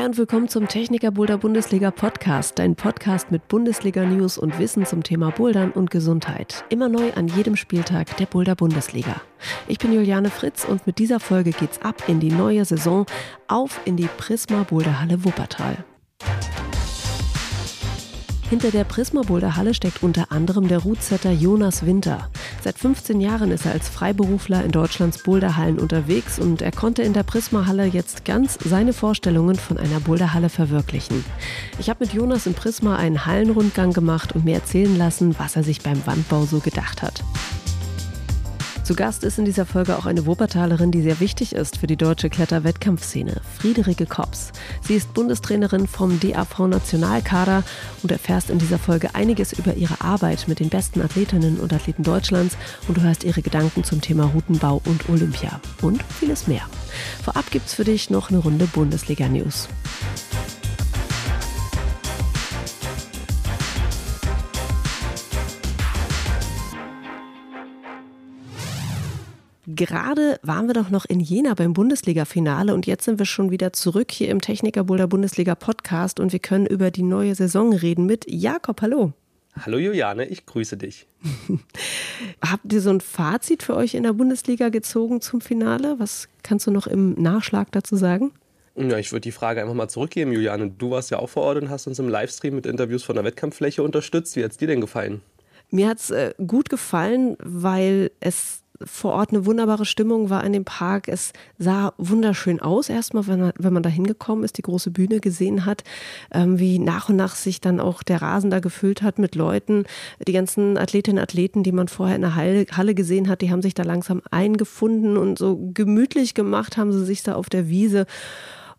Hi und willkommen zum Techniker Boulder Bundesliga Podcast, dein Podcast mit Bundesliga News und Wissen zum Thema Bouldern und Gesundheit. Immer neu an jedem Spieltag der Boulder Bundesliga. Ich bin Juliane Fritz und mit dieser Folge geht's ab in die neue Saison, auf in die Prisma Boulderhalle Wuppertal. Hinter der Prisma Boulder Halle steckt unter anderem der Rootsetter Jonas Winter. Seit 15 Jahren ist er als Freiberufler in Deutschlands Boulderhallen unterwegs und er konnte in der Prisma Halle jetzt ganz seine Vorstellungen von einer Boulderhalle verwirklichen. Ich habe mit Jonas in Prisma einen Hallenrundgang gemacht und mir erzählen lassen, was er sich beim Wandbau so gedacht hat. Zu Gast ist in dieser Folge auch eine Wuppertalerin, die sehr wichtig ist für die deutsche Kletterwettkampfszene, Friederike Kops. Sie ist Bundestrainerin vom DAV-Nationalkader und erfährst in dieser Folge einiges über ihre Arbeit mit den besten Athletinnen und Athleten Deutschlands und du hörst ihre Gedanken zum Thema Routenbau und Olympia und vieles mehr. Vorab gibt's für dich noch eine Runde Bundesliga-News. Gerade waren wir doch noch in Jena beim Bundesliga-Finale und jetzt sind wir schon wieder zurück hier im Techniker Boulder Bundesliga Podcast und wir können über die neue Saison reden mit Jakob. Hallo. Hallo Juliane, ich grüße dich. Habt ihr so ein Fazit für euch in der Bundesliga gezogen zum Finale? Was kannst du noch im Nachschlag dazu sagen? Ja, ich würde die Frage einfach mal zurückgeben, Juliane. Du warst ja auch vor Ort und hast uns im Livestream mit Interviews von der Wettkampffläche unterstützt. Wie hat es dir denn gefallen? Mir hat es äh, gut gefallen, weil es vor Ort eine wunderbare Stimmung war in dem Park. Es sah wunderschön aus, erstmal, wenn man, wenn man da hingekommen ist, die große Bühne gesehen hat, ähm, wie nach und nach sich dann auch der Rasen da gefüllt hat mit Leuten. Die ganzen Athletinnen und Athleten, die man vorher in der Halle, Halle gesehen hat, die haben sich da langsam eingefunden und so gemütlich gemacht haben sie sich da auf der Wiese.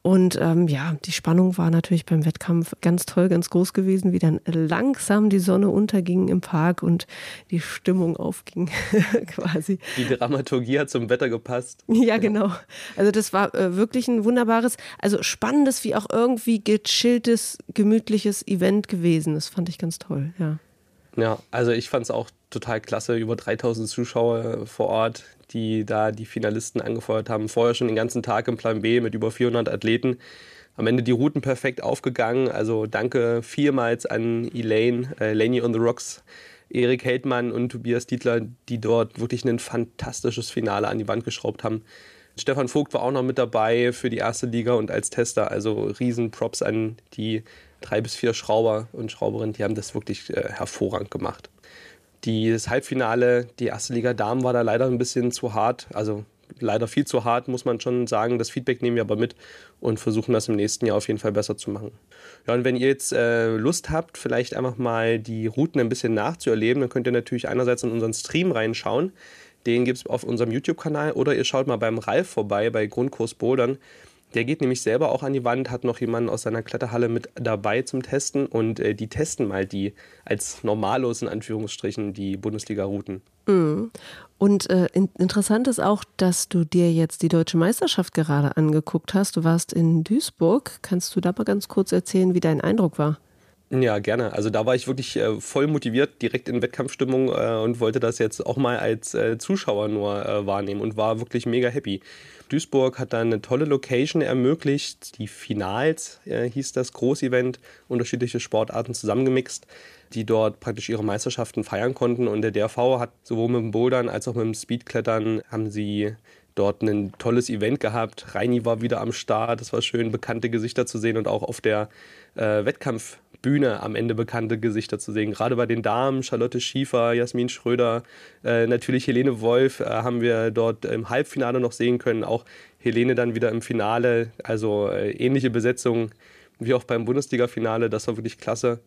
Und ähm, ja, die Spannung war natürlich beim Wettkampf ganz toll, ganz groß gewesen, wie dann langsam die Sonne unterging im Park und die Stimmung aufging quasi. Die Dramaturgie hat zum Wetter gepasst. Ja, genau. Also das war äh, wirklich ein wunderbares, also spannendes wie auch irgendwie gechilltes, gemütliches Event gewesen. Das fand ich ganz toll, ja. Ja, also ich fand es auch total klasse. Über 3000 Zuschauer vor Ort, die da die Finalisten angefeuert haben. Vorher schon den ganzen Tag im Plan B mit über 400 Athleten. Am Ende die Routen perfekt aufgegangen. Also danke vielmals an Elaine, äh, Laney on the Rocks, Erik Heldmann und Tobias Dietler, die dort wirklich ein fantastisches Finale an die Wand geschraubt haben. Stefan Vogt war auch noch mit dabei für die erste Liga und als Tester. Also riesen Props an die drei bis vier Schrauber und Schrauberinnen. Die haben das wirklich äh, hervorragend gemacht. Das Halbfinale, die erste Liga Damen war da leider ein bisschen zu hart. Also leider viel zu hart, muss man schon sagen. Das Feedback nehmen wir aber mit und versuchen das im nächsten Jahr auf jeden Fall besser zu machen. Ja, und wenn ihr jetzt äh, Lust habt, vielleicht einfach mal die Routen ein bisschen nachzuerleben, dann könnt ihr natürlich einerseits in unseren Stream reinschauen. Den gibt es auf unserem YouTube-Kanal oder ihr schaut mal beim Ralf vorbei bei Grundkurs Bouldern. Der geht nämlich selber auch an die Wand, hat noch jemanden aus seiner Kletterhalle mit dabei zum Testen und äh, die testen mal die als normalos in Anführungsstrichen die Bundesliga-Routen. Mhm. Und äh, in, interessant ist auch, dass du dir jetzt die deutsche Meisterschaft gerade angeguckt hast. Du warst in Duisburg. Kannst du da mal ganz kurz erzählen, wie dein Eindruck war? Ja, gerne. Also da war ich wirklich äh, voll motiviert, direkt in Wettkampfstimmung äh, und wollte das jetzt auch mal als äh, Zuschauer nur äh, wahrnehmen und war wirklich mega happy. Duisburg hat da eine tolle Location ermöglicht. Die Finals äh, hieß das Großevent, unterschiedliche Sportarten zusammengemixt, die dort praktisch ihre Meisterschaften feiern konnten. Und der DRV hat sowohl mit dem Bouldern als auch mit dem Speedklettern haben sie dort ein tolles Event gehabt. Reini war wieder am Start. Es war schön, bekannte Gesichter zu sehen und auch auf der äh, Wettkampf Bühne am Ende bekannte Gesichter zu sehen. Gerade bei den Damen, Charlotte Schiefer, Jasmin Schröder, äh, natürlich Helene Wolf äh, haben wir dort im Halbfinale noch sehen können. Auch Helene dann wieder im Finale. Also äh, ähnliche Besetzung wie auch beim Bundesliga-Finale. Das war wirklich klasse.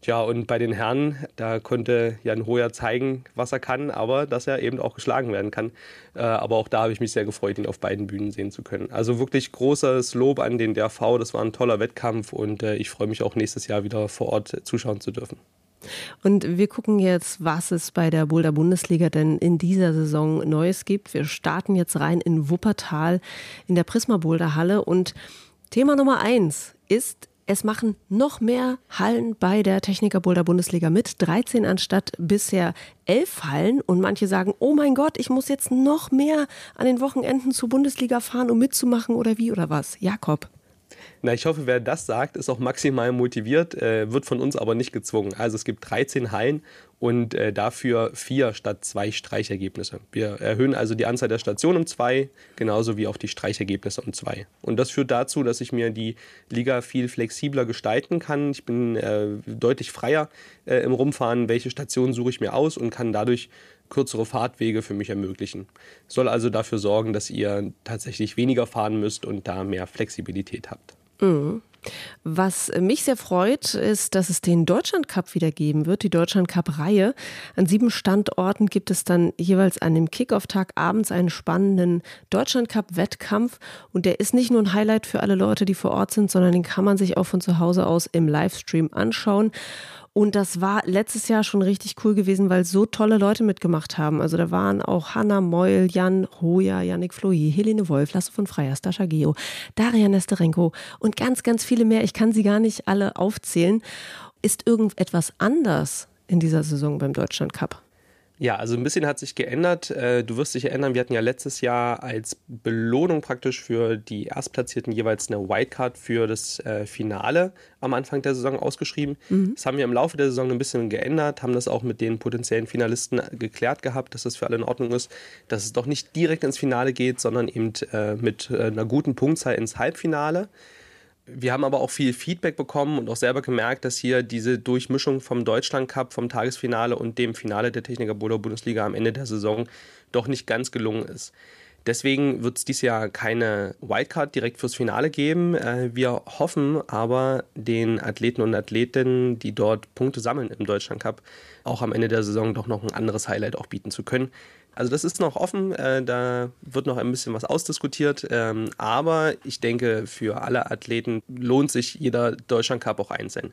Tja, und bei den Herren, da konnte Jan Hoyer zeigen, was er kann, aber dass er eben auch geschlagen werden kann. Äh, aber auch da habe ich mich sehr gefreut, ihn auf beiden Bühnen sehen zu können. Also wirklich großes Lob an den DRV. Das war ein toller Wettkampf und äh, ich freue mich auch nächstes Jahr wieder vor Ort zuschauen zu dürfen. Und wir gucken jetzt, was es bei der Boulder Bundesliga denn in dieser Saison Neues gibt. Wir starten jetzt rein in Wuppertal in der Prisma Boulder Halle und Thema Nummer eins ist es machen noch mehr Hallen bei der Techniker Boulder Bundesliga mit. 13 anstatt bisher 11 Hallen. Und manche sagen, oh mein Gott, ich muss jetzt noch mehr an den Wochenenden zur Bundesliga fahren, um mitzumachen oder wie oder was. Jakob. Na, ich hoffe, wer das sagt, ist auch maximal motiviert, äh, wird von uns aber nicht gezwungen. Also es gibt 13 Hallen und äh, dafür vier statt zwei Streichergebnisse. Wir erhöhen also die Anzahl der Stationen um zwei, genauso wie auch die Streichergebnisse um zwei. Und das führt dazu, dass ich mir die Liga viel flexibler gestalten kann. Ich bin äh, deutlich freier äh, im Rumfahren, welche Stationen suche ich mir aus und kann dadurch kürzere Fahrtwege für mich ermöglichen. Soll also dafür sorgen, dass ihr tatsächlich weniger fahren müsst und da mehr Flexibilität habt. Mhm. Was mich sehr freut, ist, dass es den Deutschland Cup wieder geben wird, die Deutschland Cup-Reihe. An sieben Standorten gibt es dann jeweils an dem Kickoff-Tag abends einen spannenden Deutschland Cup-Wettkampf. Und der ist nicht nur ein Highlight für alle Leute, die vor Ort sind, sondern den kann man sich auch von zu Hause aus im Livestream anschauen. Und das war letztes Jahr schon richtig cool gewesen, weil so tolle Leute mitgemacht haben. Also da waren auch Hanna Meul, Jan Hoja, Yannick Floy, Helene Wolf, Lasse von Freier, Stascha Geo, Daria Nesterenko und ganz, ganz viele mehr. Ich kann sie gar nicht alle aufzählen. Ist irgendetwas anders in dieser Saison beim Deutschland Cup? Ja, also ein bisschen hat sich geändert. Äh, du wirst dich erinnern, wir hatten ja letztes Jahr als Belohnung praktisch für die Erstplatzierten jeweils eine Wildcard für das äh, Finale am Anfang der Saison ausgeschrieben. Mhm. Das haben wir im Laufe der Saison ein bisschen geändert, haben das auch mit den potenziellen Finalisten geklärt gehabt, dass das für alle in Ordnung ist, dass es doch nicht direkt ins Finale geht, sondern eben äh, mit einer guten Punktzahl ins Halbfinale. Wir haben aber auch viel Feedback bekommen und auch selber gemerkt, dass hier diese Durchmischung vom Deutschland Cup, vom Tagesfinale und dem Finale der Techniker Boulder Bundesliga am Ende der Saison doch nicht ganz gelungen ist. Deswegen wird es dieses Jahr keine Wildcard direkt fürs Finale geben. Äh, wir hoffen aber, den Athleten und Athletinnen, die dort Punkte sammeln im Deutschland Cup, auch am Ende der Saison doch noch ein anderes Highlight auch bieten zu können. Also das ist noch offen, äh, da wird noch ein bisschen was ausdiskutiert, ähm, aber ich denke, für alle Athleten lohnt sich jeder Deutschland Cup auch einzeln.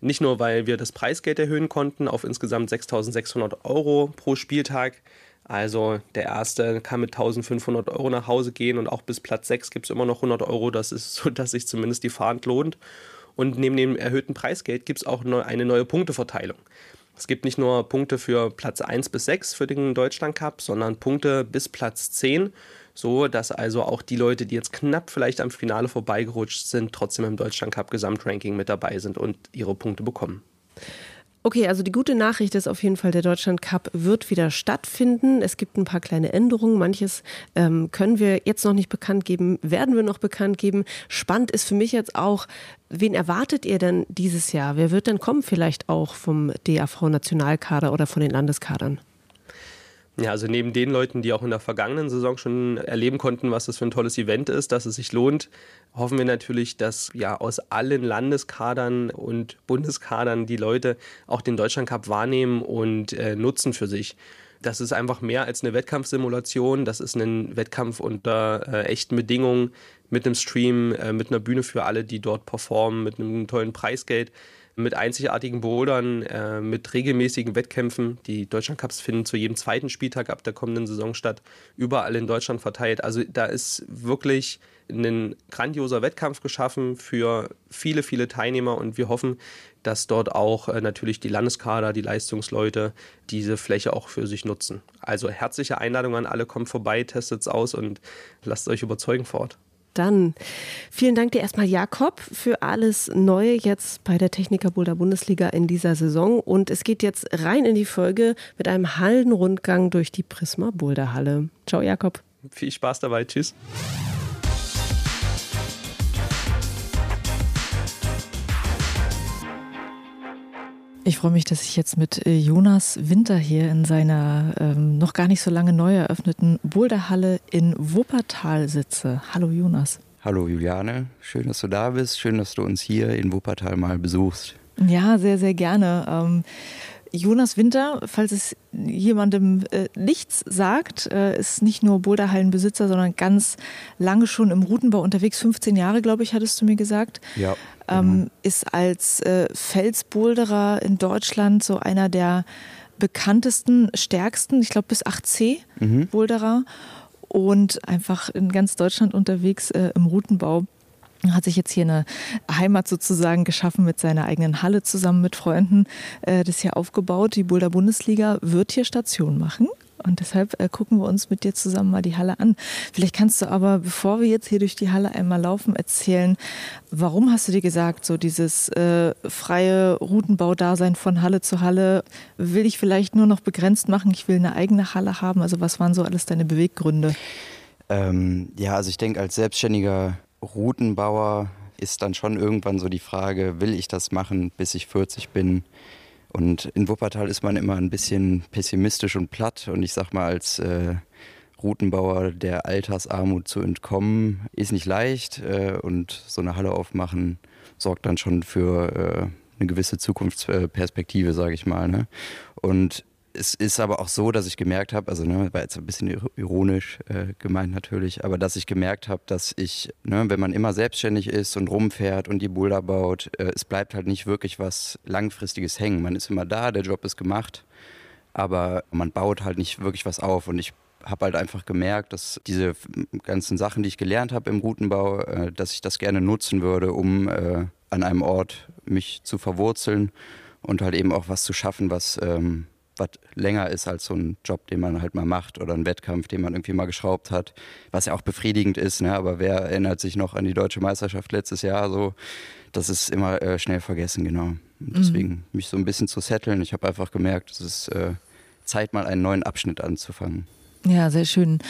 Nicht nur, weil wir das Preisgeld erhöhen konnten auf insgesamt 6.600 Euro pro Spieltag. Also der erste kann mit 1500 Euro nach Hause gehen und auch bis Platz 6 gibt es immer noch 100 Euro. Das ist so, dass sich zumindest die Fahrt lohnt. Und neben dem erhöhten Preisgeld gibt es auch eine neue Punkteverteilung. Es gibt nicht nur Punkte für Platz 1 bis 6 für den Deutschland Cup, sondern Punkte bis Platz 10, so dass also auch die Leute, die jetzt knapp vielleicht am Finale vorbeigerutscht sind, trotzdem im Deutschland Cup Gesamtranking mit dabei sind und ihre Punkte bekommen. Okay, also die gute Nachricht ist auf jeden Fall, der Deutschland Cup wird wieder stattfinden. Es gibt ein paar kleine Änderungen. Manches ähm, können wir jetzt noch nicht bekannt geben, werden wir noch bekannt geben. Spannend ist für mich jetzt auch, wen erwartet ihr denn dieses Jahr? Wer wird denn kommen vielleicht auch vom DAV-Nationalkader oder von den Landeskadern? Ja, also neben den Leuten, die auch in der vergangenen Saison schon erleben konnten, was das für ein tolles Event ist, dass es sich lohnt, hoffen wir natürlich, dass ja aus allen Landeskadern und Bundeskadern die Leute auch den Deutschland Cup wahrnehmen und äh, nutzen für sich. Das ist einfach mehr als eine Wettkampfsimulation. Das ist ein Wettkampf unter äh, echten Bedingungen mit einem Stream, äh, mit einer Bühne für alle, die dort performen, mit einem tollen Preisgeld mit einzigartigen Bouldern, äh, mit regelmäßigen Wettkämpfen. Die Deutschlandcups finden zu jedem zweiten Spieltag ab der kommenden Saison statt, überall in Deutschland verteilt. Also da ist wirklich ein grandioser Wettkampf geschaffen für viele, viele Teilnehmer und wir hoffen, dass dort auch äh, natürlich die Landeskader, die Leistungsleute diese Fläche auch für sich nutzen. Also herzliche Einladung an alle, kommt vorbei, testet es aus und lasst euch überzeugen vor Ort. Dann vielen Dank dir erstmal, Jakob, für alles Neue jetzt bei der Techniker Boulder Bundesliga in dieser Saison. Und es geht jetzt rein in die Folge mit einem Hallenrundgang durch die Prisma Boulder Halle. Ciao, Jakob. Viel Spaß dabei. Tschüss. Ich freue mich, dass ich jetzt mit äh, Jonas Winter hier in seiner ähm, noch gar nicht so lange neu eröffneten Boulderhalle in Wuppertal sitze. Hallo Jonas. Hallo Juliane, schön, dass du da bist. Schön, dass du uns hier in Wuppertal mal besuchst. Ja, sehr, sehr gerne. Ähm, Jonas Winter, falls es jemandem äh, nichts sagt, äh, ist nicht nur Boulderhallenbesitzer, sondern ganz lange schon im Routenbau unterwegs. 15 Jahre, glaube ich, hattest du mir gesagt. Ja ähm, mhm. ist als äh, Felsboulderer in Deutschland so einer der bekanntesten, stärksten, ich glaube bis 8C mhm. Boulderer und einfach in ganz Deutschland unterwegs äh, im Routenbau hat sich jetzt hier eine Heimat sozusagen geschaffen mit seiner eigenen Halle zusammen mit Freunden, äh, das hier aufgebaut. Die Boulder Bundesliga wird hier Station machen Und deshalb äh, gucken wir uns mit dir zusammen mal die Halle an. Vielleicht kannst du aber, bevor wir jetzt hier durch die Halle einmal laufen, erzählen, warum hast du dir gesagt, so dieses äh, freie Routenbaudasein von Halle zu Halle will ich vielleicht nur noch begrenzt machen, ich will eine eigene Halle haben. Also was waren so alles deine Beweggründe? Ähm, ja, also ich denke, als selbstständiger Routenbauer ist dann schon irgendwann so die Frage, will ich das machen, bis ich 40 bin? Und in Wuppertal ist man immer ein bisschen pessimistisch und platt. Und ich sag mal, als äh, Routenbauer der Altersarmut zu entkommen, ist nicht leicht. Äh, und so eine Halle aufmachen sorgt dann schon für äh, eine gewisse Zukunftsperspektive, sage ich mal. Ne? Und es ist aber auch so, dass ich gemerkt habe, also ne, war jetzt ein bisschen ironisch äh, gemeint natürlich, aber dass ich gemerkt habe, dass ich, ne, wenn man immer selbstständig ist und rumfährt und die Boulder baut, äh, es bleibt halt nicht wirklich was Langfristiges hängen. Man ist immer da, der Job ist gemacht, aber man baut halt nicht wirklich was auf. Und ich habe halt einfach gemerkt, dass diese ganzen Sachen, die ich gelernt habe im Routenbau, äh, dass ich das gerne nutzen würde, um äh, an einem Ort mich zu verwurzeln und halt eben auch was zu schaffen, was ähm, was länger ist als so ein Job, den man halt mal macht oder ein Wettkampf, den man irgendwie mal geschraubt hat, was ja auch befriedigend ist, ne? aber wer erinnert sich noch an die deutsche Meisterschaft letztes Jahr so, das ist immer äh, schnell vergessen, genau. Und deswegen mhm. mich so ein bisschen zu setteln. Ich habe einfach gemerkt, es ist äh, Zeit, mal einen neuen Abschnitt anzufangen. Ja, sehr schön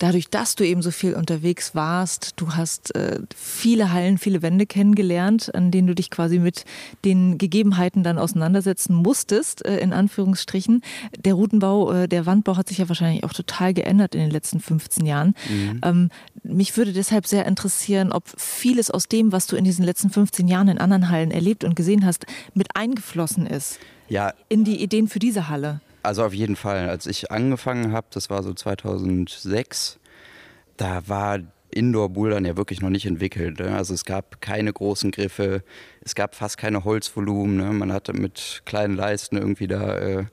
dadurch, dass du eben so viel unterwegs warst, du hast äh, viele Hallen, viele Wände kennengelernt, an denen du dich quasi mit den Gegebenheiten dann auseinandersetzen musstest, äh, in Anführungsstrichen. Der Routenbau, äh, der Wandbau hat sich ja wahrscheinlich auch total geändert in den letzten 15 Jahren. Mhm. Ähm, mich würde deshalb sehr interessieren, ob vieles aus dem, was du in diesen letzten 15 Jahren in anderen Hallen erlebt und gesehen hast, mit eingeflossen ist. Ja. In die Ideen für diese Halle. Also auf jeden Fall. Als ich angefangen habe, das war so 2006, da war Indoor-Bouldern ja wirklich noch nicht entwickelt. Ne? Also es gab keine großen Griffe, es gab fast keine Holzvolumen. Ne? Man hatte mit kleinen Leisten irgendwie da äh,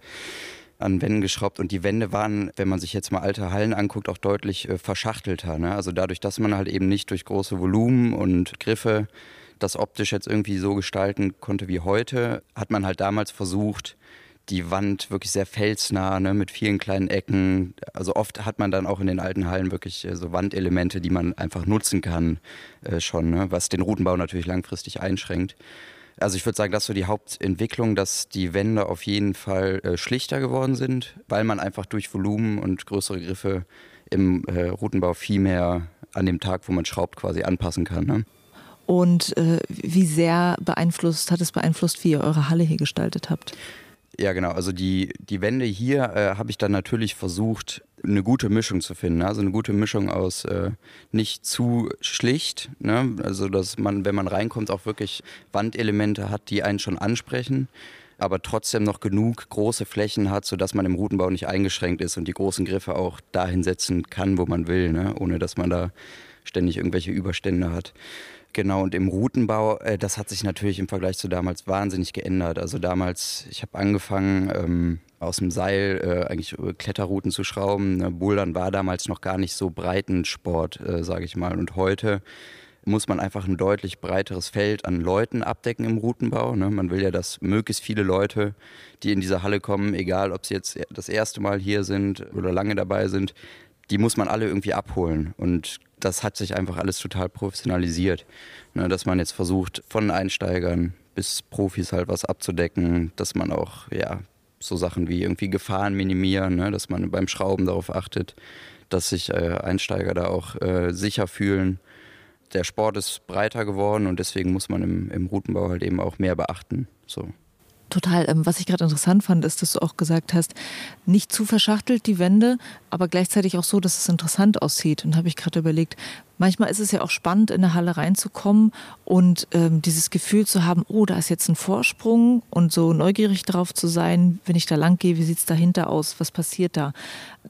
an Wänden geschraubt und die Wände waren, wenn man sich jetzt mal alte Hallen anguckt, auch deutlich äh, verschachtelter. Ne? Also dadurch, dass man halt eben nicht durch große Volumen und Griffe das optisch jetzt irgendwie so gestalten konnte wie heute, hat man halt damals versucht, die Wand wirklich sehr felsnah, ne, mit vielen kleinen Ecken. Also oft hat man dann auch in den alten Hallen wirklich äh, so Wandelemente, die man einfach nutzen kann äh, schon, ne, was den Routenbau natürlich langfristig einschränkt. Also ich würde sagen, das ist so die Hauptentwicklung, dass die Wände auf jeden Fall äh, schlichter geworden sind, weil man einfach durch Volumen und größere Griffe im äh, Routenbau viel mehr an dem Tag, wo man schraubt, quasi anpassen kann. Ne? Und äh, wie sehr beeinflusst, hat es beeinflusst, wie ihr eure Halle hier gestaltet habt? Ja, genau. Also die, die Wände hier äh, habe ich dann natürlich versucht, eine gute Mischung zu finden. Also eine gute Mischung aus äh, nicht zu schlicht, ne? also dass man, wenn man reinkommt, auch wirklich Wandelemente hat, die einen schon ansprechen, aber trotzdem noch genug große Flächen hat, sodass man im Routenbau nicht eingeschränkt ist und die großen Griffe auch dahin setzen kann, wo man will, ne? ohne dass man da ständig irgendwelche Überstände hat. Genau, und im Routenbau, äh, das hat sich natürlich im Vergleich zu damals wahnsinnig geändert. Also damals, ich habe angefangen, ähm, aus dem Seil äh, eigentlich Kletterrouten zu schrauben. Ne, Bouldern war damals noch gar nicht so Breitensport, äh, sage ich mal. Und heute muss man einfach ein deutlich breiteres Feld an Leuten abdecken im Routenbau. Ne? Man will ja, dass möglichst viele Leute, die in diese Halle kommen, egal ob sie jetzt das erste Mal hier sind oder lange dabei sind, die muss man alle irgendwie abholen. Und das hat sich einfach alles total professionalisiert. Ne, dass man jetzt versucht, von Einsteigern bis Profis halt was abzudecken, dass man auch, ja, so Sachen wie irgendwie Gefahren minimieren, ne, dass man beim Schrauben darauf achtet, dass sich äh, Einsteiger da auch äh, sicher fühlen. Der Sport ist breiter geworden und deswegen muss man im, im Routenbau halt eben auch mehr beachten. So. Total. Ähm, was ich gerade interessant fand, ist, dass du auch gesagt hast, nicht zu verschachtelt die Wände, aber gleichzeitig auch so, dass es interessant aussieht. Und habe ich gerade überlegt, manchmal ist es ja auch spannend, in eine Halle reinzukommen und ähm, dieses Gefühl zu haben, oh, da ist jetzt ein Vorsprung und so neugierig drauf zu sein, wenn ich da lang gehe, wie sieht es dahinter aus, was passiert da.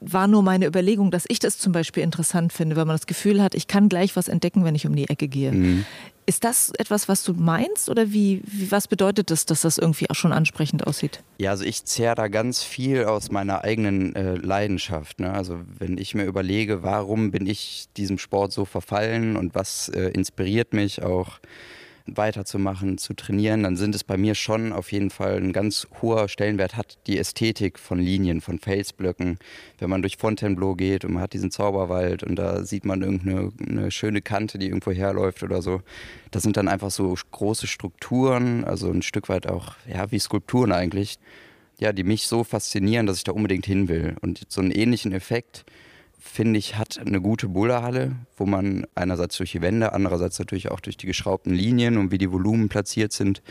War nur meine Überlegung, dass ich das zum Beispiel interessant finde, weil man das Gefühl hat, ich kann gleich was entdecken, wenn ich um die Ecke gehe. Mhm. Ist das etwas, was du meinst oder wie, wie, was bedeutet das, dass das irgendwie auch schon ansprechend aussieht? Ja, also ich zehre da ganz viel aus meiner eigenen äh, Leidenschaft. Ne? Also wenn ich mir überlege, warum bin ich diesem Sport so verfallen und was äh, inspiriert mich auch weiterzumachen, zu trainieren, dann sind es bei mir schon auf jeden Fall ein ganz hoher Stellenwert hat die Ästhetik von Linien, von Felsblöcken. Wenn man durch Fontainebleau geht und man hat diesen Zauberwald und da sieht man irgendeine schöne Kante, die irgendwo herläuft oder so. Das sind dann einfach so große Strukturen, also ein Stück weit auch, ja, wie Skulpturen eigentlich, ja, die mich so faszinieren, dass ich da unbedingt hin will. Und so einen ähnlichen Effekt finde ich, hat eine gute Boulderhalle, wo man einerseits durch die Wände, andererseits natürlich auch durch die geschraubten Linien und wie die Volumen platziert sind,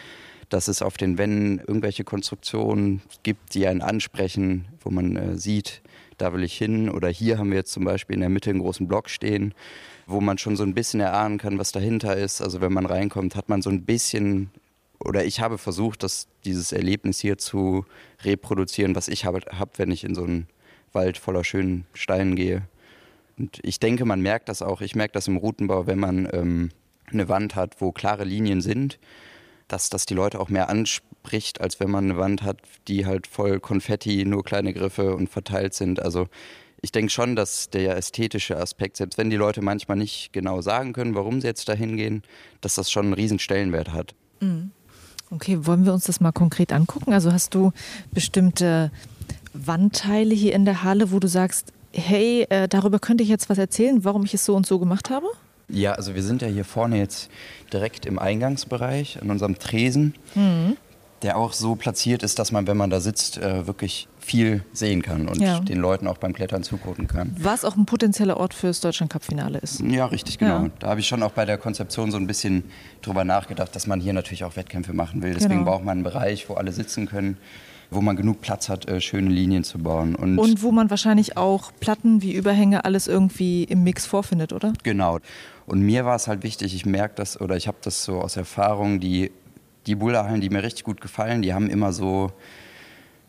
dass es auf den Wänden irgendwelche Konstruktionen gibt, die einen ansprechen, wo man äh, sieht, da will ich hin. Oder hier haben wir jetzt zum Beispiel in der Mitte einen großen Block stehen, wo man schon so ein bisschen erahnen kann, was dahinter ist. Also wenn man reinkommt, hat man so ein bisschen, oder ich habe versucht, dass dieses Erlebnis hier zu reproduzieren, was ich habe, hab, wenn ich in so einen Wald voller schönen Steinen gehe. Und ich denke, man merkt das auch. Ich merke das im Routenbau, wenn man ähm, eine Wand hat, wo klare Linien sind, dass das die Leute auch mehr anspricht, als wenn man eine Wand hat, die halt voll Konfetti, nur kleine Griffe und verteilt sind. Also ich denke schon, dass der ästhetische Aspekt, selbst wenn die Leute manchmal nicht genau sagen können, warum sie jetzt da hingehen, dass das schon einen riesen Stellenwert hat. Mhm. Okay, wollen wir uns das mal konkret angucken? Also hast du bestimmte Wandteile hier in der Halle, wo du sagst, hey, äh, darüber könnte ich jetzt was erzählen, warum ich es so und so gemacht habe? Ja, also wir sind ja hier vorne jetzt direkt im Eingangsbereich an unserem Tresen, mhm. der auch so platziert ist, dass man, wenn man da sitzt, äh, wirklich viel sehen kann und ja. den Leuten auch beim Klettern zugucken kann. Was auch ein potenzieller Ort fürs Deutschland-Cup-Finale ist. Ja, richtig, genau. Ja. Da habe ich schon auch bei der Konzeption so ein bisschen drüber nachgedacht, dass man hier natürlich auch Wettkämpfe machen will. Deswegen genau. braucht man einen Bereich, wo alle sitzen können wo man genug Platz hat, äh, schöne Linien zu bauen. Und, und wo man wahrscheinlich auch Platten wie Überhänge alles irgendwie im Mix vorfindet, oder? Genau. Und mir war es halt wichtig, ich merke das oder ich habe das so aus Erfahrung, die, die Boulderhallen, die mir richtig gut gefallen, die haben immer so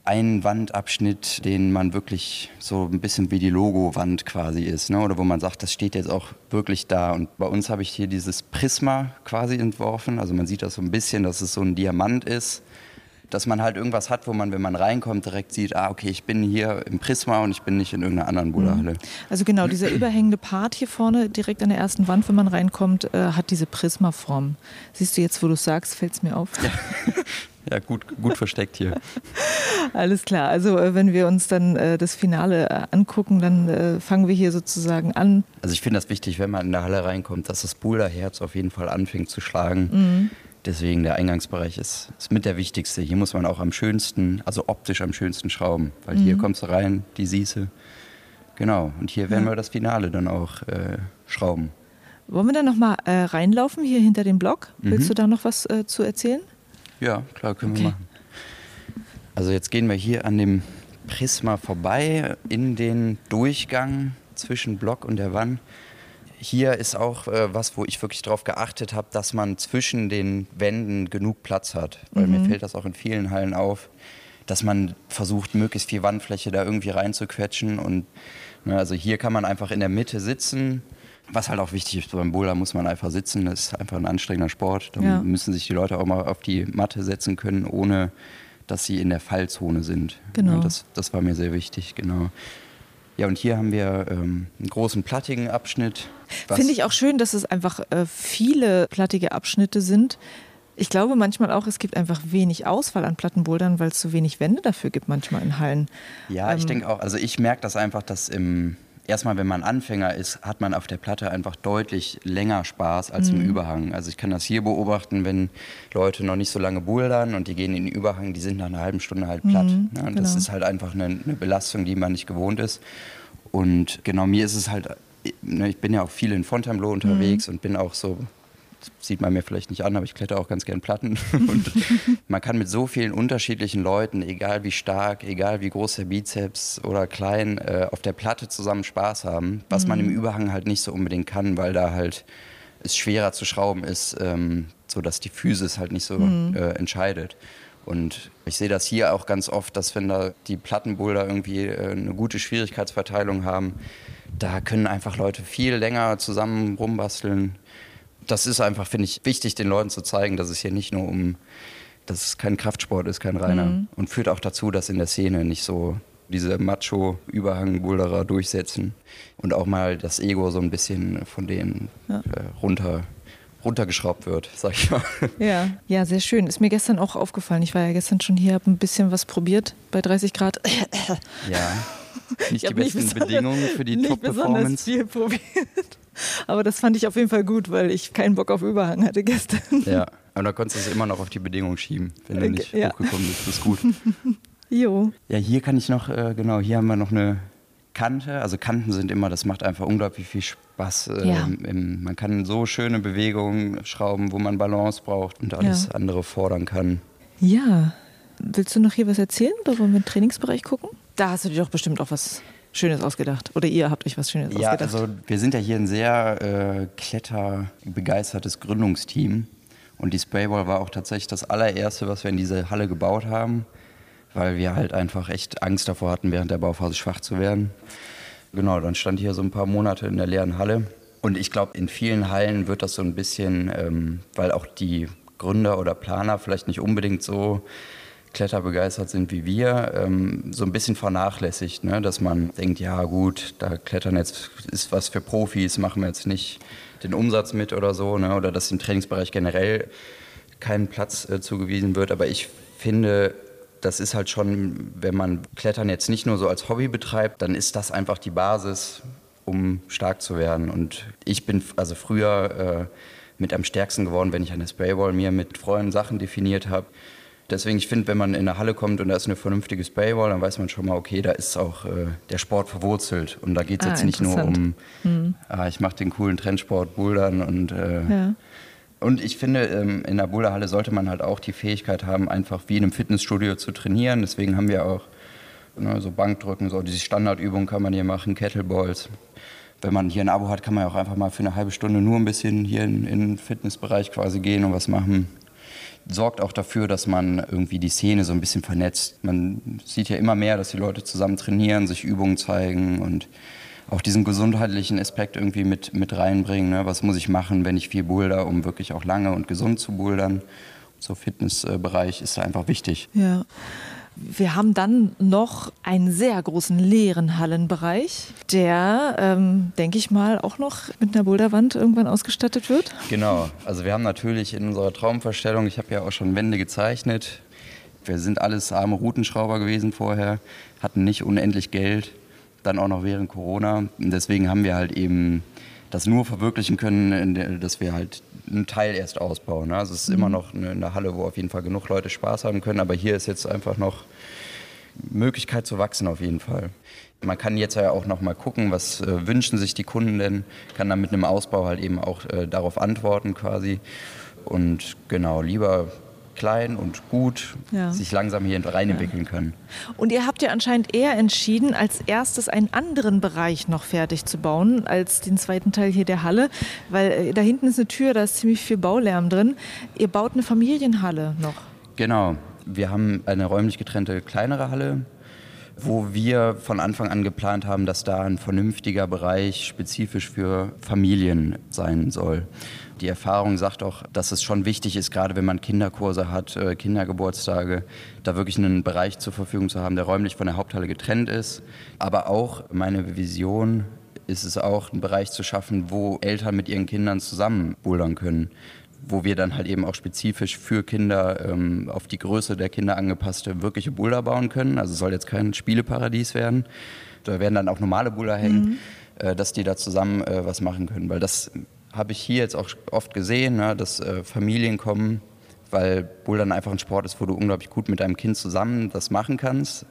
einen Wandabschnitt, den man wirklich so ein bisschen wie die Logo-Wand quasi ist, ne? oder wo man sagt, das steht jetzt auch wirklich da. Und bei uns habe ich hier dieses Prisma quasi entworfen. Also man sieht das so ein bisschen, dass es so ein Diamant ist dass man halt irgendwas hat, wo man, wenn man reinkommt, direkt sieht, ah, okay, ich bin hier im Prisma und ich bin nicht in irgendeiner anderen. Mhm. Also genau, dieser überhängende Part hier vorne, direkt an der ersten Wand, wenn man reinkommt, äh, hat diese Prisma-Form. Siehst du jetzt, wo du sagst, fällt es mir auf? Ja. ja, gut, gut versteckt hier. Alles klar. Also äh, wenn wir uns dann äh, das Finale äh, angucken, dann äh, fangen wir hier sozusagen an. Also ich finde das wichtig, wenn man in der Halle reinkommt, dass das Boulderherz auf jeden Fall anfängt zu schlagen. Mhm. Deswegen der Eingangsbereich ist, ist mit der wichtigste. Hier muss man auch am schönsten, also optisch am schönsten schrauben, weil mhm. hier kommst du rein, die siehst Genau, und hier werden ja. wir das Finale dann auch äh, schrauben. Wollen wir dann nochmal äh, reinlaufen hier hinter dem Block? Mhm. Willst du da noch was äh, zu erzählen? Ja, klar, können okay. wir machen. Also jetzt gehen wir hier an dem Prisma vorbei in den Durchgang zwischen Block und der Wand hier ist auch äh, was, wo ich wirklich darauf geachtet habe, dass man zwischen den Wänden genug Platz hat. Weil mhm. mir fällt das auch in vielen Hallen auf, dass man versucht, möglichst viel Wandfläche da irgendwie reinzuquetschen. Und ne, also hier kann man einfach in der Mitte sitzen. Was halt auch wichtig ist, beim Boulder muss man einfach sitzen. Das ist einfach ein anstrengender Sport. Da ja. müssen sich die Leute auch mal auf die Matte setzen können, ohne dass sie in der Fallzone sind. Genau. Ja, das, das war mir sehr wichtig, genau. Ja, und hier haben wir ähm, einen großen plattigen Abschnitt. Finde ich auch schön, dass es einfach äh, viele plattige Abschnitte sind. Ich glaube manchmal auch, es gibt einfach wenig Auswahl an Plattenbouldern, weil es zu wenig Wände dafür gibt manchmal in Hallen. Ja, ähm, ich denke auch. Also ich merke das einfach, dass im erstmal, wenn man Anfänger ist, hat man auf der Platte einfach deutlich länger Spaß als mhm. im Überhang. Also ich kann das hier beobachten, wenn Leute noch nicht so lange bouldern und die gehen in den Überhang, die sind nach einer halben Stunde halt platt. Mhm, ja, genau. Das ist halt einfach eine, eine, Belastung, die man nicht gewohnt ist. Und genau mir ist es halt, ne, ich bin ja auch viel in Fontainebleau unterwegs mhm. und bin auch so sieht man mir vielleicht nicht an, aber ich kletter auch ganz gern Platten. Und man kann mit so vielen unterschiedlichen Leuten, egal wie stark, egal wie groß der Bizeps oder klein, äh, auf der Platte zusammen Spaß haben, was mhm. man im mhm. Überhang halt nicht so unbedingt kann, weil da halt es schwerer zu schrauben ist, ähm, sodass die Physis halt nicht so mhm. äh, entscheidet. Und ich sehe das hier auch ganz oft, dass wenn da die Plattenboulder irgendwie äh, eine gute Schwierigkeitsverteilung haben, da können einfach Leute viel länger zusammen rumbasteln das ist einfach, finde ich, wichtig, den Leuten zu zeigen, dass es hier nicht nur um, dass es kein Kraftsport ist, kein reiner. Mhm. Und führt auch dazu, dass in der Szene nicht so diese Macho-Überhang-Boulderer durchsetzen und auch mal das Ego so ein bisschen von denen ja. äh, runter runtergeschraubt wird, sag ich mal. Ja, ja, sehr schön. Ist mir gestern auch aufgefallen. Ich war ja gestern schon hier, habe ein bisschen was probiert bei 30 Grad. Ja, nicht die besten nicht Bedingungen für die Top-Performance. viel probiert. Aber das fand ich auf jeden Fall gut, weil ich keinen Bock auf Überhang hatte gestern. Ja, aber da konntest du es immer noch auf die Bedingungen schieben, wenn du nicht ja. hochgekommen bist. Das ist gut. Jo. Ja, hier kann ich noch, äh, genau, hier haben wir noch eine Kante. Also Kanten sind immer, das macht einfach unglaublich viel Spaß. Ja. Ähm, man kann so schöne Bewegungen schrauben, wo man Balance braucht und alles ja. andere fordern kann. Ja. Willst du noch hier was erzählen oder wollen wir in den Trainingsbereich gucken? Da hast du dir doch bestimmt auch was Schönes ausgedacht. Oder ihr habt euch was Schönes ja, ausgedacht. Ja, also wir sind ja hier ein sehr äh, kletterbegeistertes Gründungsteam. Und die Spraywall war auch tatsächlich das allererste, was wir in diese Halle gebaut haben, weil wir halt einfach echt Angst davor hatten, während der Bauphase schwach zu werden. Genau, dann stand hier so ein paar Monate in der leeren Halle. Und ich glaube, in vielen Hallen wird das so ein bisschen, ähm, weil auch die Gründer oder Planer vielleicht nicht unbedingt so kletterbegeistert sind wie wir, ähm, so ein bisschen vernachlässigt, ne? dass man denkt, ja gut, da klettern jetzt ist was für Profis, machen wir jetzt nicht den Umsatz mit oder so, ne? oder dass im Trainingsbereich generell kein Platz äh, zugewiesen wird. Aber ich finde, das ist halt schon, wenn man Klettern jetzt nicht nur so als Hobby betreibt, dann ist das einfach die Basis, um stark zu werden. Und ich bin also früher äh, mit am stärksten geworden, wenn ich an der Spraywall mir mit Freunden Sachen definiert habe. Deswegen, ich finde, wenn man in eine Halle kommt und da ist eine vernünftige Spraywall, dann weiß man schon mal, okay, da ist auch äh, der Sport verwurzelt. Und da geht es ah, jetzt nicht nur um, mhm. ah, ich mache den coolen Trendsport, Bouldern und äh, ja. Und ich finde, ähm, in der Boulderhalle sollte man halt auch die Fähigkeit haben, einfach wie in einem Fitnessstudio zu trainieren. Deswegen haben wir auch ne, so Bankdrücken, so diese Standardübungen kann man hier machen, Kettleballs. Wenn man hier ein Abo hat, kann man ja auch einfach mal für eine halbe Stunde nur ein bisschen hier in, in den Fitnessbereich quasi gehen und was machen sorgt auch dafür, dass man irgendwie die Szene so ein bisschen vernetzt. Man sieht ja immer mehr, dass die Leute zusammen trainieren, sich Übungen zeigen und auch diesen gesundheitlichen Aspekt irgendwie mit, mit reinbringen. Ne? Was muss ich machen, wenn ich viel boulder, um wirklich auch lange und gesund zu bouldern? So Fitnessbereich ist da einfach wichtig. Ja. Wir haben dann noch einen sehr großen leeren Hallenbereich, der, ähm, denke ich mal, auch noch mit einer Boulderwand irgendwann ausgestattet wird. Genau. Also wir haben natürlich in unserer Traumvorstellung, ich habe ja auch schon Wände gezeichnet. Wir sind alles arme Routenschrauber gewesen vorher, hatten nicht unendlich Geld, dann auch noch während Corona. Und deswegen haben wir halt eben das nur verwirklichen können, dass wir halt einen Teil erst ausbauen. Ne? Also es ist mhm. immer noch eine, eine, Halle, wo auf jeden Fall genug Leute Spaß haben können, aber hier ist jetzt einfach noch Möglichkeit zu wachsen auf jeden Fall. Man kann jetzt ja auch noch mal gucken, was äh, wünschen sich die Kunden denn, kann dann mit einem Ausbau halt eben auch äh, darauf antworten quasi. Und genau, lieber klein und gut ja. sich langsam hier reinentwickeln ja. können. Und ihr habt ja anscheinend eher entschieden, als erstes einen anderen Bereich noch fertig zu bauen, als den zweiten Teil hier der Halle, weil äh, da hinten ist eine Tür, da ist ziemlich viel Baulärm drin. Ihr baut eine Familienhalle noch. Genau. Wir haben eine räumlich getrennte kleinere Halle, wo wir von Anfang an geplant haben, dass da ein vernünftiger Bereich spezifisch für Familien sein soll. Die Erfahrung sagt auch, dass es schon wichtig ist, gerade wenn man Kinderkurse hat, äh, Kindergeburtstage, da wirklich einen Bereich zur Verfügung zu haben, der räumlich von der Haupthalle getrennt ist. Aber auch meine Vision ist es auch, einen Bereich zu schaffen, wo Eltern mit ihren Kindern zusammen bouldern können wo wir dann halt eben auch spezifisch für Kinder ähm, auf die Größe der Kinder angepasste wirkliche Boulder bauen können. Also es soll jetzt kein Spieleparadies werden. Da werden dann auch normale Boulder hängen, mhm. äh, dass die da zusammen äh, was machen können. Weil das habe ich hier jetzt auch oft gesehen, ne, dass äh, Familien kommen, weil Bouldern einfach ein Sport ist, wo du unglaublich gut mit deinem Kind zusammen das machen kannst.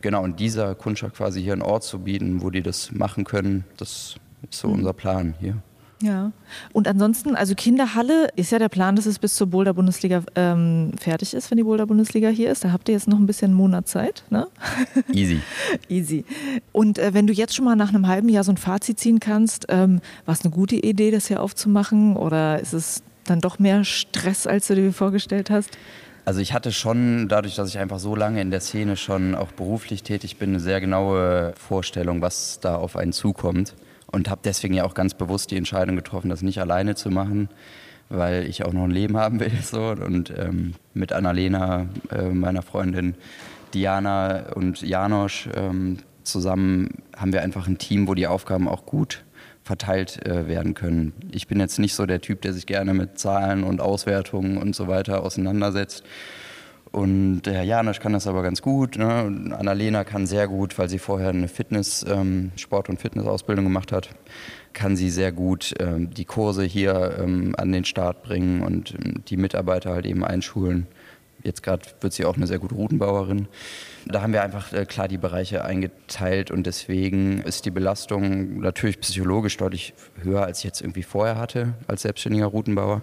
Genau, und dieser Kundschaft quasi hier einen Ort zu bieten, wo die das machen können, das ist so mhm. unser Plan hier. Ja. Und ansonsten, also Kinderhalle ist ja der Plan, dass es bis zur Boulder-Bundesliga ähm, fertig ist, wenn die Boulder-Bundesliga hier ist. Da habt ihr jetzt noch ein bisschen einen Monat Zeit. Ne? Easy. Easy. Und äh, wenn du jetzt schon mal nach einem halben Jahr so ein Fazit ziehen kannst, ähm, war es eine gute Idee, das hier aufzumachen? Oder ist es dann doch mehr Stress, als du dir vorgestellt hast? Also ich hatte schon, dadurch, dass ich einfach so lange in der Szene schon auch beruflich tätig bin, eine sehr genaue Vorstellung, was da auf einen zukommt und habe deswegen ja auch ganz bewusst die Entscheidung getroffen, das nicht alleine zu machen, weil ich auch noch ein Leben haben will. So. Und ähm, mit Annalena, äh, meiner Freundin Diana und Janosch ähm, zusammen haben wir einfach ein Team, wo die Aufgaben auch gut verteilt äh, werden können. Ich bin jetzt nicht so der Typ, der sich gerne mit Zahlen und Auswertungen und so weiter auseinandersetzt. Und der Herr Janisch kann das aber ganz gut. Ne? Annalena kann sehr gut, weil sie vorher eine Fitness, ähm, Sport- und Fitnessausbildung gemacht hat, kann sie sehr gut ähm, die Kurse hier ähm, an den Start bringen und ähm, die Mitarbeiter halt eben einschulen. Jetzt gerade wird sie auch eine sehr gute Routenbauerin. Da haben wir einfach äh, klar die Bereiche eingeteilt und deswegen ist die Belastung natürlich psychologisch deutlich höher, als ich jetzt irgendwie vorher hatte als selbstständiger Routenbauer,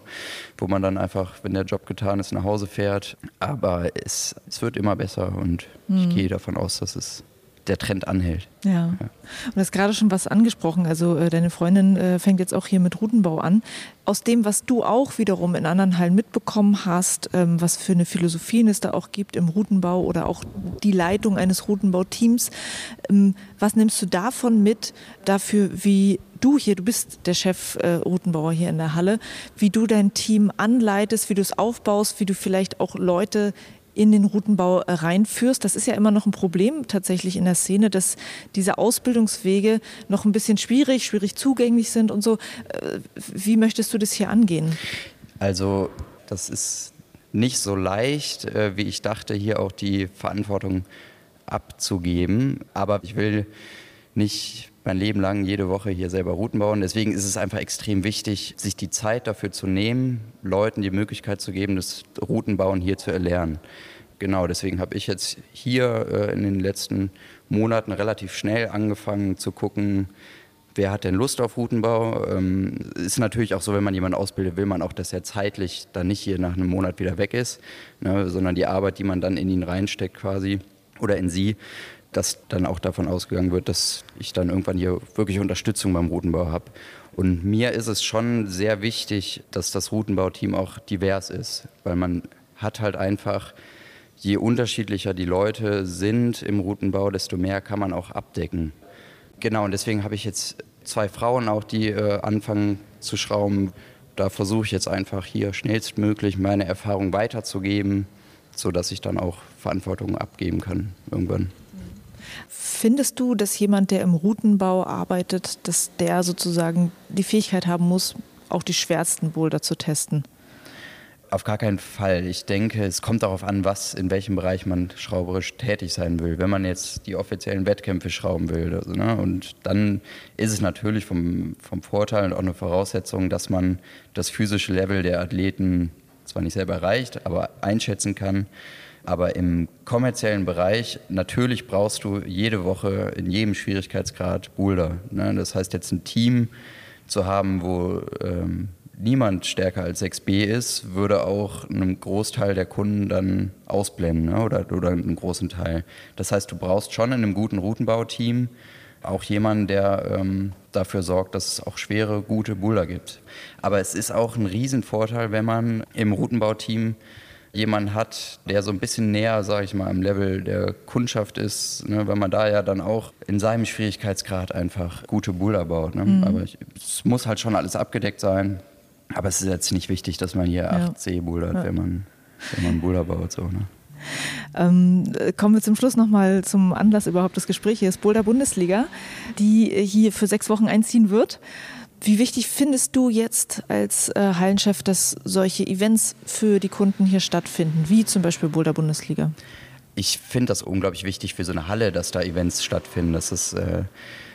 wo man dann einfach, wenn der Job getan ist, nach Hause fährt. Aber es, es wird immer besser und mhm. ich gehe davon aus, dass es der Trend anhält. Ja. ja. Und du hast gerade schon was angesprochen. Also äh, deine Freundin äh, fängt jetzt auch hier mit Routenbau an. Aus dem, was du auch wiederum in anderen Hallen mitbekommen hast, ähm, was für eine Philosophie es da auch gibt im Routenbau oder auch die Leitung eines Routenbauteams, ähm, was nimmst du davon mit, dafür, wie du hier, du bist der Chef äh, Routenbauer hier in der Halle, wie du dein Team anleitest, wie du es aufbaust, wie du vielleicht auch Leute in den Routenbau äh, reinführst. Das ist ja immer noch ein Problem tatsächlich in der Szene, dass diese Ausbildungswege noch ein bisschen schwierig, schwierig zugänglich sind und so. Äh, wie möchtest du das hier angehen? Also das ist nicht so leicht, äh, wie ich dachte, hier auch die Verantwortung abzugeben. Aber ich will nicht mein Leben lang jede Woche hier selber Routen bauen. Deswegen ist es einfach extrem wichtig, sich die Zeit dafür zu nehmen, Leuten die Möglichkeit zu geben, das Routenbauen hier zu erlernen. Genau, deswegen habe ich jetzt hier äh, in den letzten Monaten relativ schnell angefangen zu gucken, wer hat denn Lust auf Routenbau. Ähm, ist natürlich auch so, wenn man jemanden ausbildet, will man auch, dass er zeitlich dann nicht hier nach einem Monat wieder weg ist, ne, sondern die Arbeit, die man dann in ihn reinsteckt quasi oder in sie, dass dann auch davon ausgegangen wird, dass ich dann irgendwann hier wirklich Unterstützung beim Routenbau habe. Und mir ist es schon sehr wichtig, dass das Routenbauteam auch divers ist, weil man hat halt einfach, je unterschiedlicher die Leute sind im Routenbau, desto mehr kann man auch abdecken. Genau, und deswegen habe ich jetzt zwei Frauen auch, die äh, anfangen zu schrauben. Da versuche ich jetzt einfach hier schnellstmöglich meine Erfahrung weiterzugeben, sodass ich dann auch Verantwortung abgeben kann irgendwann. Findest du, dass jemand, der im Routenbau arbeitet, dass der sozusagen die Fähigkeit haben muss, auch die schwersten Boulder zu testen? Auf gar keinen Fall. Ich denke, es kommt darauf an, was, in welchem Bereich man schrauberisch tätig sein will. Wenn man jetzt die offiziellen Wettkämpfe schrauben will, also, ne, und dann ist es natürlich vom, vom Vorteil und auch eine Voraussetzung, dass man das physische Level der Athleten zwar nicht selber erreicht, aber einschätzen kann aber im kommerziellen Bereich, natürlich brauchst du jede Woche in jedem Schwierigkeitsgrad Boulder. Ne? Das heißt, jetzt ein Team zu haben, wo ähm, niemand stärker als 6b ist, würde auch einen Großteil der Kunden dann ausblenden ne? oder, oder einen großen Teil. Das heißt, du brauchst schon in einem guten Routenbauteam auch jemanden, der ähm, dafür sorgt, dass es auch schwere, gute Boulder gibt. Aber es ist auch ein Riesenvorteil, wenn man im Routenbauteam jemanden hat, der so ein bisschen näher, sage ich mal, am Level der Kundschaft ist, ne, weil man da ja dann auch in seinem Schwierigkeitsgrad einfach gute Boulder baut. Ne? Mhm. Aber ich, es muss halt schon alles abgedeckt sein. Aber es ist jetzt nicht wichtig, dass man hier ja. 8C bouldert, ja. wenn man wenn man Boulder baut. So, ne? Ähm, kommen wir zum Schluss nochmal zum Anlass überhaupt des Gesprächs. Hier ist Boulder Bundesliga, die hier für sechs Wochen einziehen wird. Wie wichtig findest du jetzt als äh, Hallenchef, dass solche Events für die Kunden hier stattfinden, wie zum Beispiel Boulder Bundesliga? Ich finde das unglaublich wichtig für so eine Halle, dass da Events stattfinden, dass, es, äh,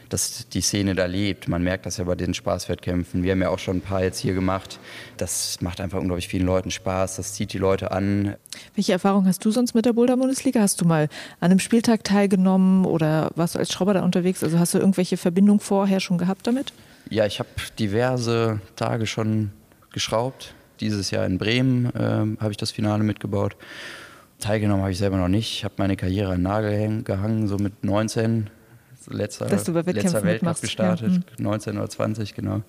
dass die Szene da lebt. Man merkt das ja bei den Spaßwettkämpfen. Wir haben ja auch schon ein paar jetzt hier gemacht. Das macht einfach unglaublich vielen Leuten Spaß. Das zieht die Leute an. Welche Erfahrung hast du sonst mit der Boulder Bundesliga? Hast du mal an einem Spieltag teilgenommen oder warst du als Schrauber da unterwegs? Also hast du irgendwelche Verbindung vorher schon gehabt damit? Ja, ich habe diverse Tage schon geschraubt. Dieses Jahr in Bremen äh, habe ich das Finale mitgebaut. Teilgenommen habe ich selber noch nicht. Ich habe meine Karriere an Nagel gehangen, so mit 19. Letzter, letzter Weltcup gestartet, ja. 19 hm. oder 20, genau.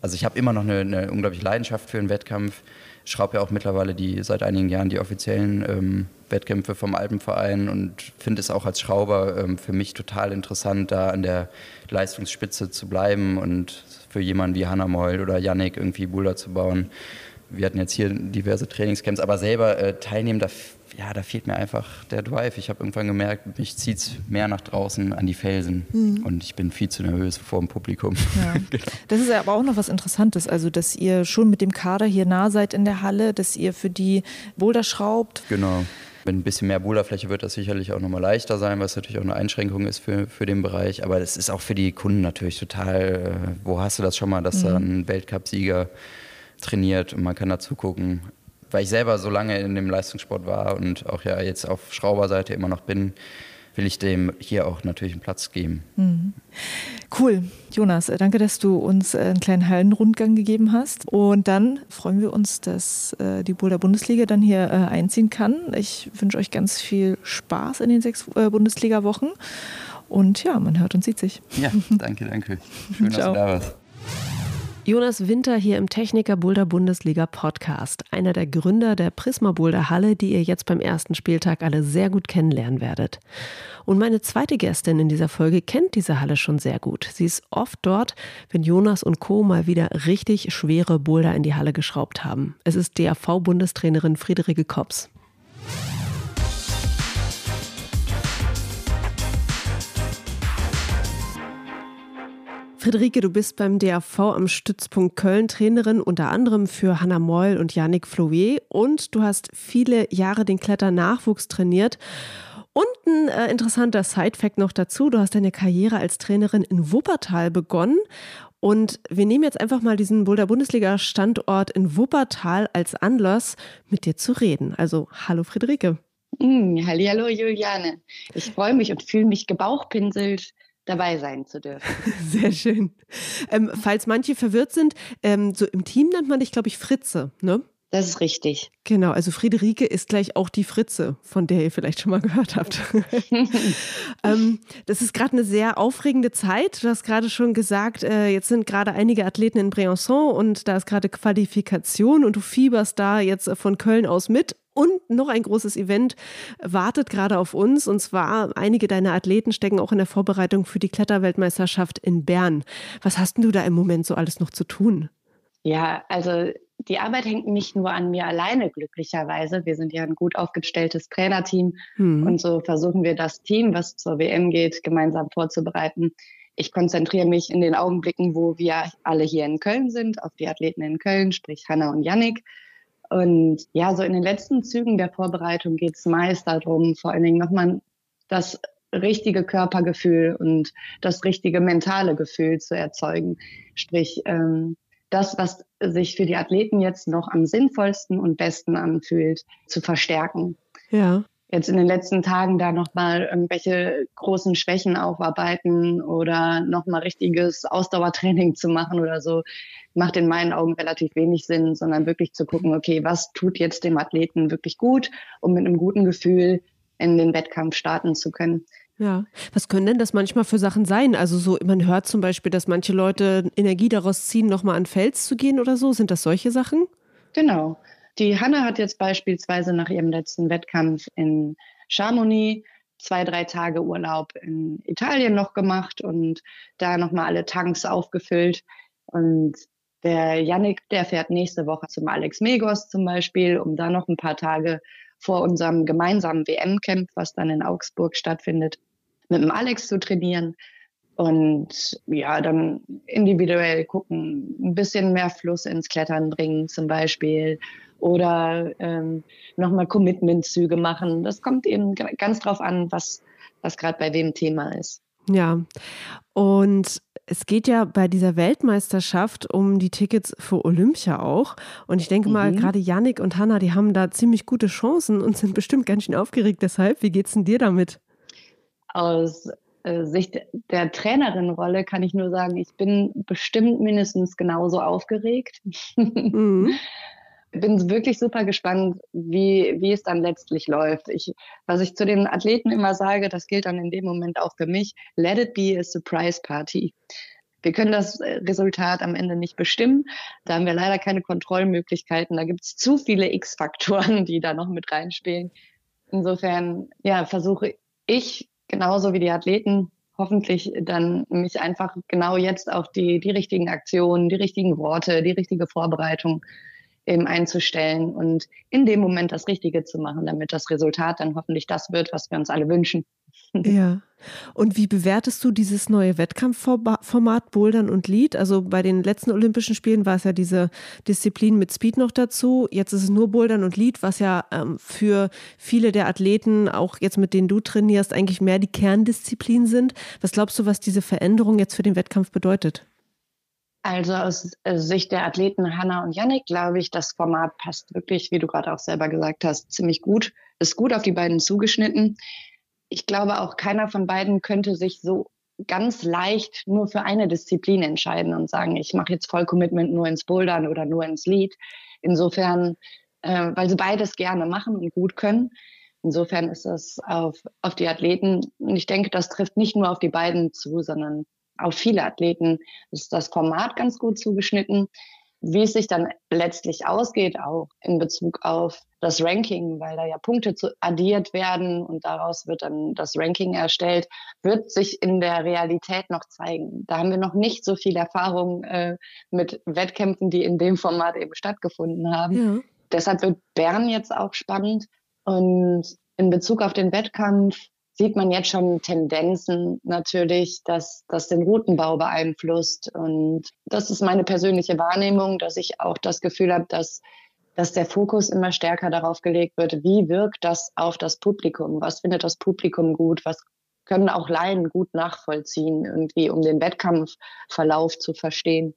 Also ich habe immer noch eine, eine, unglaubliche Leidenschaft für einen Wettkampf. Ich schraube ja auch mittlerweile die seit einigen Jahren die offiziellen ähm, Wettkämpfe vom Alpenverein und finde es auch als Schrauber ähm, für mich total interessant, da an der Leistungsspitze zu bleiben und für jemanden wie Hanna Meul oder Yannick irgendwie Boulder zu bauen. Wir hatten jetzt hier diverse Trainingscamps, aber selber äh, teilnehmen, da ja, da fehlt mir einfach der Drive. Ich habe irgendwann gemerkt, mich zieht es mehr nach draußen an die Felsen mhm. und ich bin viel zu nervös vor dem Publikum. Ja. genau. Das ist aber auch noch was Interessantes, also dass ihr schon mit dem Kader hier nah seid in der Halle, dass ihr für die Boulder schraubt. Genau. Wenn ein bisschen mehr Boulderfläche wird das sicherlich auch nochmal leichter sein, was natürlich auch eine Einschränkung ist für, für den Bereich. Aber das ist auch für die Kunden natürlich total, äh, wo hast du das schon mal, dass mhm. da ein Weltcupsieger trainiert und man kann dazu gucken weil ich selber so lange in dem Leistungssport war und auch ja jetzt auf Schrauberseite immer noch bin, will ich dem hier auch natürlich einen Platz geben. Mhm. Cool, Jonas, äh, danke, dass du uns äh, einen kleinen Hallenrundgang gegeben hast. Und dann freuen wir uns, dass äh, die Boulder Bundesliga dann hier einziehen kann. Ich wünsche euch ganz viel Spaß in den sechs Bundesliga-Wochen. Und ja, man hört und sieht sich. Ja, danke, danke. Schön, dass du da warst. Jonas Winter hier im Techniker Boulder Bundesliga Podcast, einer der Gründer der Prisma Boulder Halle, die ihr jetzt beim ersten Spieltag alle sehr gut kennenlernen werdet. Und meine zweite Gästin in dieser Folge kennt diese Halle schon sehr gut. Sie ist oft dort, wenn Jonas und Co. mal wieder richtig schwere Boulder in die Halle geschraubt haben. Es ist DAV-Bundestrainerin Friederike Kops. Friederike, du bist beim DAV am Stützpunkt Köln Trainerin unter anderem für Hannah Meul und Yannick Flouet und du hast viele Jahre den Kletternachwuchs trainiert. Und ein äh, interessanter Sidefact noch dazu, du hast deine Karriere als Trainerin in Wuppertal begonnen und wir nehmen jetzt einfach mal diesen Boulder Bundesliga Standort in Wuppertal als Anlass, mit dir zu reden. Also, hallo Friederike. Mm, hallo Juliane. Ich freue mich und fühle mich gebauchpinselt, dabei sein zu dürfen. Sehr schön. Ähm, falls manche verwirrt sind, ähm, so im Team nennt man dich, glaube ich, Fritze, ne? Das ist richtig. Genau, also Friederike ist gleich auch die Fritze, von der ihr vielleicht schon mal gehört habt. ähm, das ist gerade eine sehr aufregende Zeit. Du hast gerade schon gesagt, äh, jetzt sind gerade einige Athleten in Briançon und da ist gerade Qualifikation und du fieberst da jetzt von Köln aus mit. Und noch ein großes Event wartet gerade auf uns. Und zwar, einige deiner Athleten stecken auch in der Vorbereitung für die Kletterweltmeisterschaft in Bern. Was hast denn du da im Moment so alles noch zu tun? Ja, also die Arbeit hängt nicht nur an mir alleine, glücklicherweise. Wir sind ja ein gut aufgestelltes Trainerteam. Hm. Und so versuchen wir das Team, was zur WM geht, gemeinsam vorzubereiten. Ich konzentriere mich in den Augenblicken, wo wir alle hier in Köln sind, auf die Athleten in Köln, sprich Hanna und Yannick und ja, so in den letzten Zügen der Vorbereitung geht es meist darum, vor allen Dingen nochmal das richtige Körpergefühl und das richtige mentale Gefühl zu erzeugen. Sprich, ähm, das, was sich für die Athleten jetzt noch am sinnvollsten und besten anfühlt, zu verstärken. Ja jetzt in den letzten Tagen da nochmal irgendwelche großen Schwächen aufarbeiten oder nochmal richtiges Ausdauertraining zu machen oder so, macht in meinen Augen relativ wenig Sinn, sondern wirklich zu gucken, okay, was tut jetzt dem Athleten wirklich gut, um mit einem guten Gefühl in den Wettkampf starten zu können. Ja, was können denn das manchmal für Sachen sein? Also so, man hört zum Beispiel, dass manche Leute Energie daraus ziehen, nochmal an Fels zu gehen oder so. Sind das solche Sachen? Genau. Die Hanna hat jetzt beispielsweise nach ihrem letzten Wettkampf in Chamonix zwei, drei Tage Urlaub in Italien noch gemacht und da nochmal alle Tanks aufgefüllt. Und der Yannick, der fährt nächste Woche zum Alex Megos zum Beispiel, um da noch ein paar Tage vor unserem gemeinsamen WM-Camp, was dann in Augsburg stattfindet, mit dem Alex zu trainieren. Und ja, dann individuell gucken, ein bisschen mehr Fluss ins Klettern bringen zum Beispiel oder ähm, nochmal Commitment-Züge machen. Das kommt eben ganz drauf an, was, was gerade bei wem Thema ist. Ja, und es geht ja bei dieser Weltmeisterschaft um die Tickets für Olympia auch. Und ich denke mhm. mal, gerade Yannick und Hanna, die haben da ziemlich gute Chancen und sind bestimmt ganz schön aufgeregt. Deshalb, wie geht's denn dir damit? Aus äh, Sicht der Trainerin-Rolle kann ich nur sagen, ich bin bestimmt mindestens genauso aufgeregt. Mhm. bin wirklich super gespannt, wie, wie es dann letztlich läuft. Ich, was ich zu den Athleten immer sage, das gilt dann in dem Moment auch für mich, let it be a surprise party. Wir können das äh, Resultat am Ende nicht bestimmen. Da haben wir leider keine Kontrollmöglichkeiten. Da gibt es zu viele X-Faktoren, die da noch mit reinspielen. Insofern, ja, versuche ich genauso wie die Athleten hoffentlich dann mich einfach genau jetzt auf die, die richtigen Aktionen, die richtigen Worte, die richtige Vorbereitung eben einzustellen und in dem Moment das Richtige zu machen, damit das Resultat dann hoffentlich das wird, was wir uns alle wünschen. Ja. Und wie bewertest du dieses neue Wettkampfformat Bouldern und Lead? Also bei den letzten Olympischen Spielen war es ja diese Disziplin mit Speed noch dazu. Jetzt ist es nur Bouldern und Lead, was ja ähm, für viele der Athleten, auch jetzt mit denen du trainierst, eigentlich mehr die Kerndisziplin sind. Was glaubst du, was diese Veränderung jetzt für den Wettkampf bedeutet? Also aus äh, Sicht der Athleten Hanna und Yannick glaube ich, das Format passt wirklich, wie du gerade auch selber gesagt hast, ziemlich gut. Ist gut auf die beiden zugeschnitten ich glaube auch keiner von beiden könnte sich so ganz leicht nur für eine Disziplin entscheiden und sagen, ich mache jetzt Vollcommitment nur ins Bouldern oder nur ins Lead. Insofern, äh, weil sie beides gerne machen und gut können. Insofern ist das auf, auf die Athleten, und ich denke, das trifft nicht nur auf die beiden zu, sondern auf viele Athleten ist das Format ganz gut zugeschnitten wie es sich dann letztlich ausgeht, auch in Bezug auf das Ranking, weil da ja Punkte zu addiert werden und daraus wird dann das Ranking erstellt, wird sich in der Realität noch zeigen. Da haben wir noch nicht so viel Erfahrung äh, mit Wettkämpfen, die in dem Format eben stattgefunden haben. Ja. Deshalb wird Bern jetzt auch spannend. Und in Bezug auf den Wettkampf sieht man jetzt schon Tendenzen natürlich, dass das den Routenbau beeinflusst. Und das ist meine persönliche Wahrnehmung, dass ich auch das Gefühl habe, dass, dass der Fokus immer stärker darauf gelegt wird, wie wirkt das auf das Publikum? Was findet das Publikum gut? Was können auch Laien gut nachvollziehen, irgendwie, um den Wettkampfverlauf zu verstehen?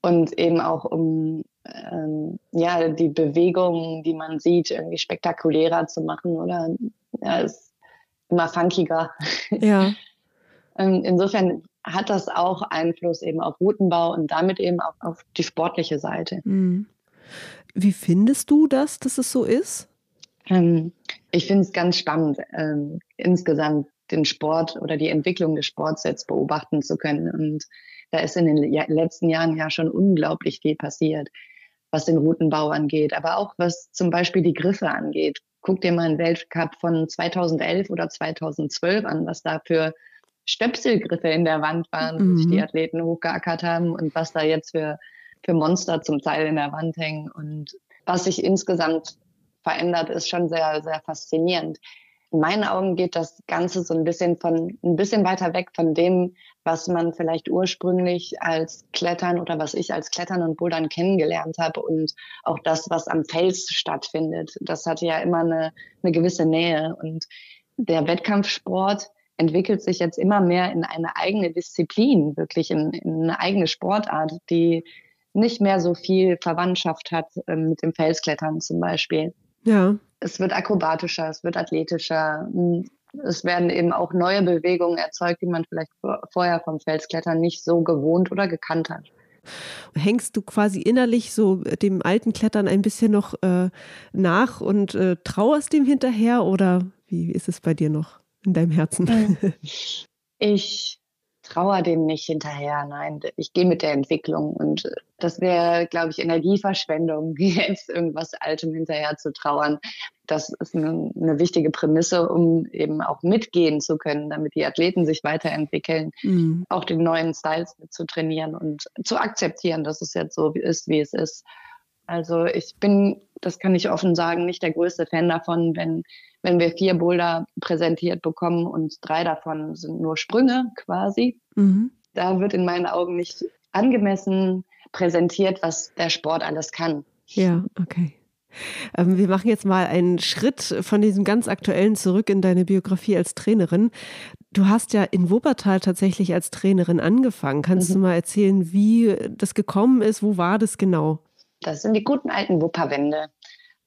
Und eben auch um ähm, ja, die Bewegungen, die man sieht, irgendwie spektakulärer zu machen oder ja, es immer funkiger. Ja. Ähm, insofern hat das auch Einfluss eben auf Routenbau und damit eben auch auf die sportliche Seite. Mhm. Wie findest du das, dass es so ist? Ähm, ich finde es ganz spannend, ähm, insgesamt den Sport oder die Entwicklung des Sports jetzt beobachten zu können. Und da ist in den letzten Jahren ja schon unglaublich viel passiert, was den Routenbau angeht, aber auch was zum Beispiel die Griffe angeht guck dir mal einen Weltcup von 2011 oder 2012 an, was da für Stöpselgriffe in der Wand waren, mhm. wo sich die mhm. Athleten hochgeackert haben und was da jetzt für, für Monster zum Teil in der Wand hängen. Und was sich insgesamt verändert, ist schon sehr, sehr faszinierend in meinen Augen geht das Ganze so ein bisschen von, ein bisschen weiter weg von dem, was man vielleicht ursprünglich als Klettern oder was ich als Klettern und Bouldern kennengelernt habe und auch das, was am Fels stattfindet. Das hatte ja immer eine, eine gewisse Nähe und der Wettkampfsport entwickelt sich jetzt immer mehr in eine eigene Disziplin, wirklich in, in eine eigene Sportart, die nicht mehr so viel Verwandtschaft hat äh, mit dem Felsklettern zum Beispiel. Ja, es wird akrobatischer, es wird athletischer. Es werden eben auch neue Bewegungen erzeugt, die man vielleicht vorher vom Felsklettern nicht so gewohnt oder gekannt hat. Hängst du quasi innerlich so dem alten Klettern ein bisschen noch äh, nach und äh, trauerst dem hinterher oder wie ist es bei dir noch in deinem Herzen? Ich trauer dem nicht hinterher. Nein, ich gehe mit der Entwicklung und das wäre, glaube ich, Energieverschwendung, jetzt irgendwas Altem hinterher zu trauern. Das ist eine, eine, wichtige Prämisse, um eben auch mitgehen zu können, damit die Athleten sich weiterentwickeln, mhm. auch den neuen Styles zu trainieren und zu akzeptieren, dass es jetzt so ist, wie es ist. Also ich bin, das kann ich offen sagen, nicht der größte Fan davon, wenn wenn wir vier Boulder präsentiert bekommen und drei davon sind nur Sprünge quasi. Mhm. Da wird in meinen Augen nicht angemessen präsentiert, was der Sport alles kann. Ja, okay. Ähm, wir machen jetzt mal einen Schritt von diesem ganz aktuellen zurück in deine Biografie als Trainerin. Du hast ja in Wuppertal tatsächlich als Trainerin angefangen. Kannst mhm. du mal erzählen, wie das gekommen ist? Wo war das genau? Das sind die guten alten Wupperwände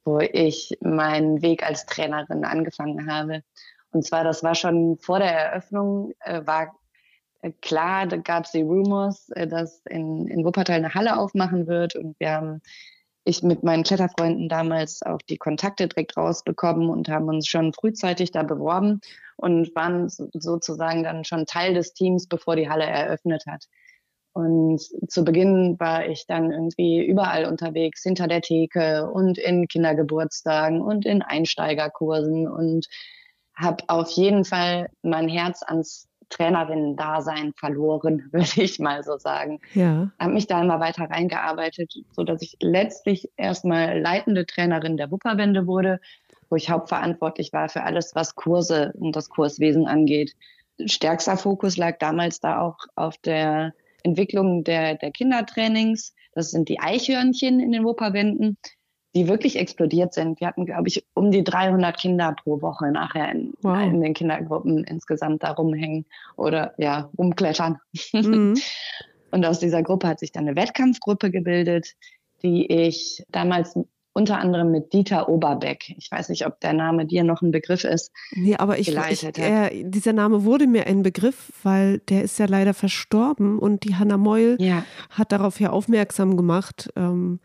wo ich meinen Weg als Trainerin angefangen habe. Und zwar, das war schon vor der Eröffnung, äh, war klar, da gab es die Rumors, äh, dass in, in Wuppertal eine Halle aufmachen wird. Und wir haben, ich mit meinen Kletterfreunden damals auch die Kontakte direkt rausbekommen und haben uns schon frühzeitig da beworben und waren sozusagen dann schon Teil des Teams, bevor die Halle eröffnet hat. Und zu Beginn war ich dann irgendwie überall unterwegs, hinter der Theke und in Kindergeburtstagen und in Einsteigerkursen und habe auf jeden Fall mein Herz ans Trainerinnen-Dasein verloren, würde ich mal so sagen. Ja. Habe mich da immer weiter reingearbeitet, so dass ich letztlich erstmal leitende Trainerin der Wupperwende wurde, wo ich hauptverantwortlich war für alles, was Kurse und das Kurswesen angeht. Stärkster Fokus lag damals da auch auf der Entwicklung der, der Kindertrainings. Das sind die Eichhörnchen in den Wupperwänden die wirklich explodiert sind. Wir hatten, glaube ich, um die 300 Kinder pro Woche nachher in, wow. in den Kindergruppen insgesamt da rumhängen oder ja, rumklettern. Mhm. Und aus dieser Gruppe hat sich dann eine Wettkampfgruppe gebildet, die ich damals unter anderem mit Dieter Oberbeck. Ich weiß nicht, ob der Name dir noch ein Begriff ist. Nee, aber ich, ich äh, dieser Name wurde mir ein Begriff, weil der ist ja leider verstorben und die Hanna Meul ja. hat darauf ja aufmerksam gemacht. Ähm,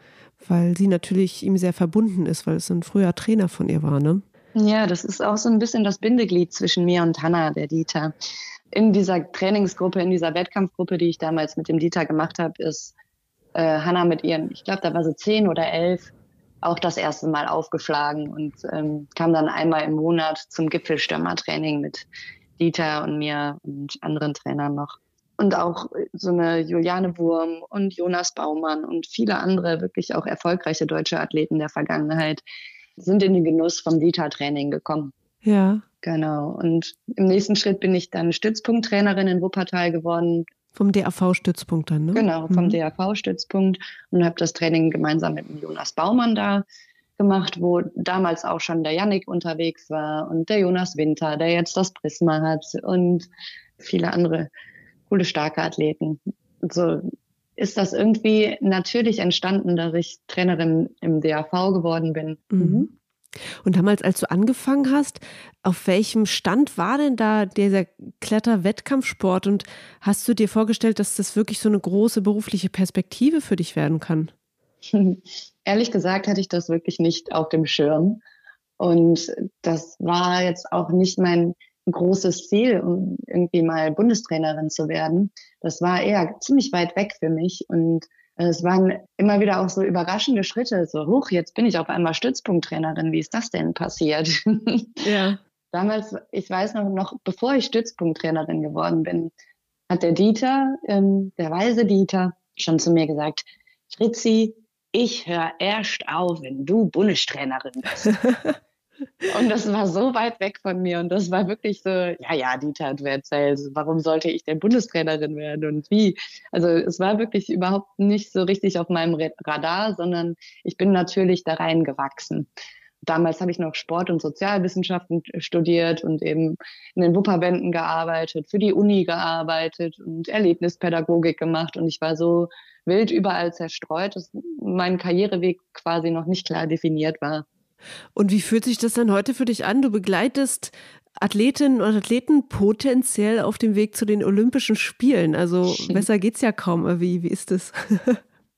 weil sie natürlich ihm sehr verbunden ist, weil es ein früher Trainer von ihr war, ne? Ja, das ist auch so ein bisschen das Bindeglied zwischen mir und Hanna, der Dieter. In dieser Trainingsgruppe, in dieser Wettkampfgruppe, die ich damals mit dem Dieter gemacht habe, ist äh, Hanna mit ihren, ich glaube, da war sie zehn oder elf, auch das erste Mal aufgeschlagen und ähm, kam dann einmal im Monat zum Gipfelstürmertraining mit Dieter und mir und anderen Trainern noch und auch so eine Juliane Wurm und Jonas Baumann und viele andere wirklich auch erfolgreiche deutsche Athleten der Vergangenheit sind in den Genuss vom Vita-Training gekommen. Ja. Genau. Und im nächsten Schritt bin ich dann Stützpunkttrainerin in Wuppertal geworden. Vom DAV-Stützpunkt dann, ne? Genau, vom mhm. DAV-Stützpunkt und habe das Training gemeinsam mit dem Jonas Baumann da gemacht, wo damals auch schon der Yannick unterwegs war und der Jonas Winter, der jetzt das Prisma hat und viele andere coole, starke Athleten. So ist das irgendwie natürlich entstanden, dass ich Trainerin im DAV geworden bin. Mhm. Und damals, als du angefangen hast, auf welchem Stand war denn da dieser Kletter-Wettkampfsport und hast du dir vorgestellt, dass das wirklich so eine große berufliche Perspektive für dich werden kann? Ehrlich gesagt hatte ich das wirklich nicht auf dem Schirm. Und das war jetzt auch nicht mein ein großes Ziel, um irgendwie mal Bundestrainerin zu werden. Das war eher ziemlich weit weg für mich und es waren immer wieder auch so überraschende Schritte, so hoch, jetzt bin ich auf einmal Stützpunkttrainerin, wie ist das denn passiert? Ja. Damals, ich weiß noch, noch bevor ich Stützpunkttrainerin geworden bin, hat der Dieter, ähm, der weise Dieter, schon zu mir gesagt, Fritzi, ich höre erst auf, wenn du Bundestrainerin bist. Und das war so weit weg von mir. Und das war wirklich so, ja, ja, Dieter, du erzählst, warum sollte ich denn Bundestrainerin werden und wie? Also es war wirklich überhaupt nicht so richtig auf meinem Radar, sondern ich bin natürlich da reingewachsen. Damals habe ich noch Sport- und Sozialwissenschaften studiert und eben in den Wupperwänden gearbeitet, für die Uni gearbeitet und Erlebnispädagogik gemacht. Und ich war so wild überall zerstreut, dass mein Karriereweg quasi noch nicht klar definiert war. Und wie fühlt sich das dann heute für dich an? Du begleitest Athletinnen und Athleten potenziell auf dem Weg zu den Olympischen Spielen. Also besser geht's ja kaum. Wie, wie ist das?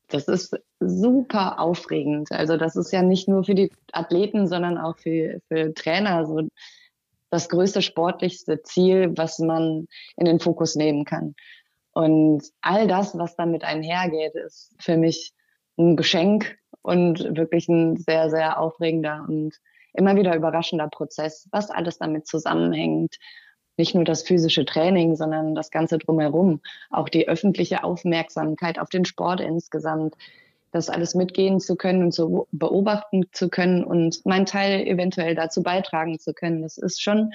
Das ist super aufregend. Also das ist ja nicht nur für die Athleten, sondern auch für, für Trainer so das größte sportlichste Ziel, was man in den Fokus nehmen kann. Und all das, was damit einhergeht, ist für mich ein Geschenk und wirklich ein sehr, sehr aufregender und immer wieder überraschender Prozess, was alles damit zusammenhängt. Nicht nur das physische Training, sondern das Ganze drumherum. Auch die öffentliche Aufmerksamkeit auf den Sport insgesamt das alles mitgehen zu können und zu beobachten zu können und meinen Teil eventuell dazu beitragen zu können. Das ist schon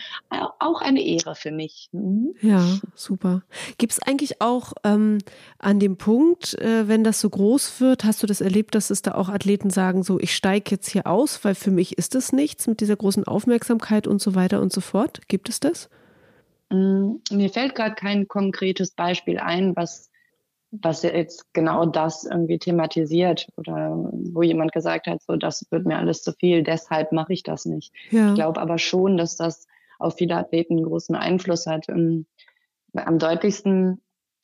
auch eine Ehre für mich. Mhm. Ja, super. Gibt es eigentlich auch ähm, an dem Punkt, äh, wenn das so groß wird, hast du das erlebt, dass es da auch Athleten sagen, so ich steige jetzt hier aus, weil für mich ist es nichts mit dieser großen Aufmerksamkeit und so weiter und so fort? Gibt es das? Mm, mir fällt gerade kein konkretes Beispiel ein, was was jetzt genau das irgendwie thematisiert oder wo jemand gesagt hat, so das wird mir alles zu viel, deshalb mache ich das nicht. Ja. Ich glaube aber schon, dass das auf viele Athleten einen großen Einfluss hat. Ähm, am deutlichsten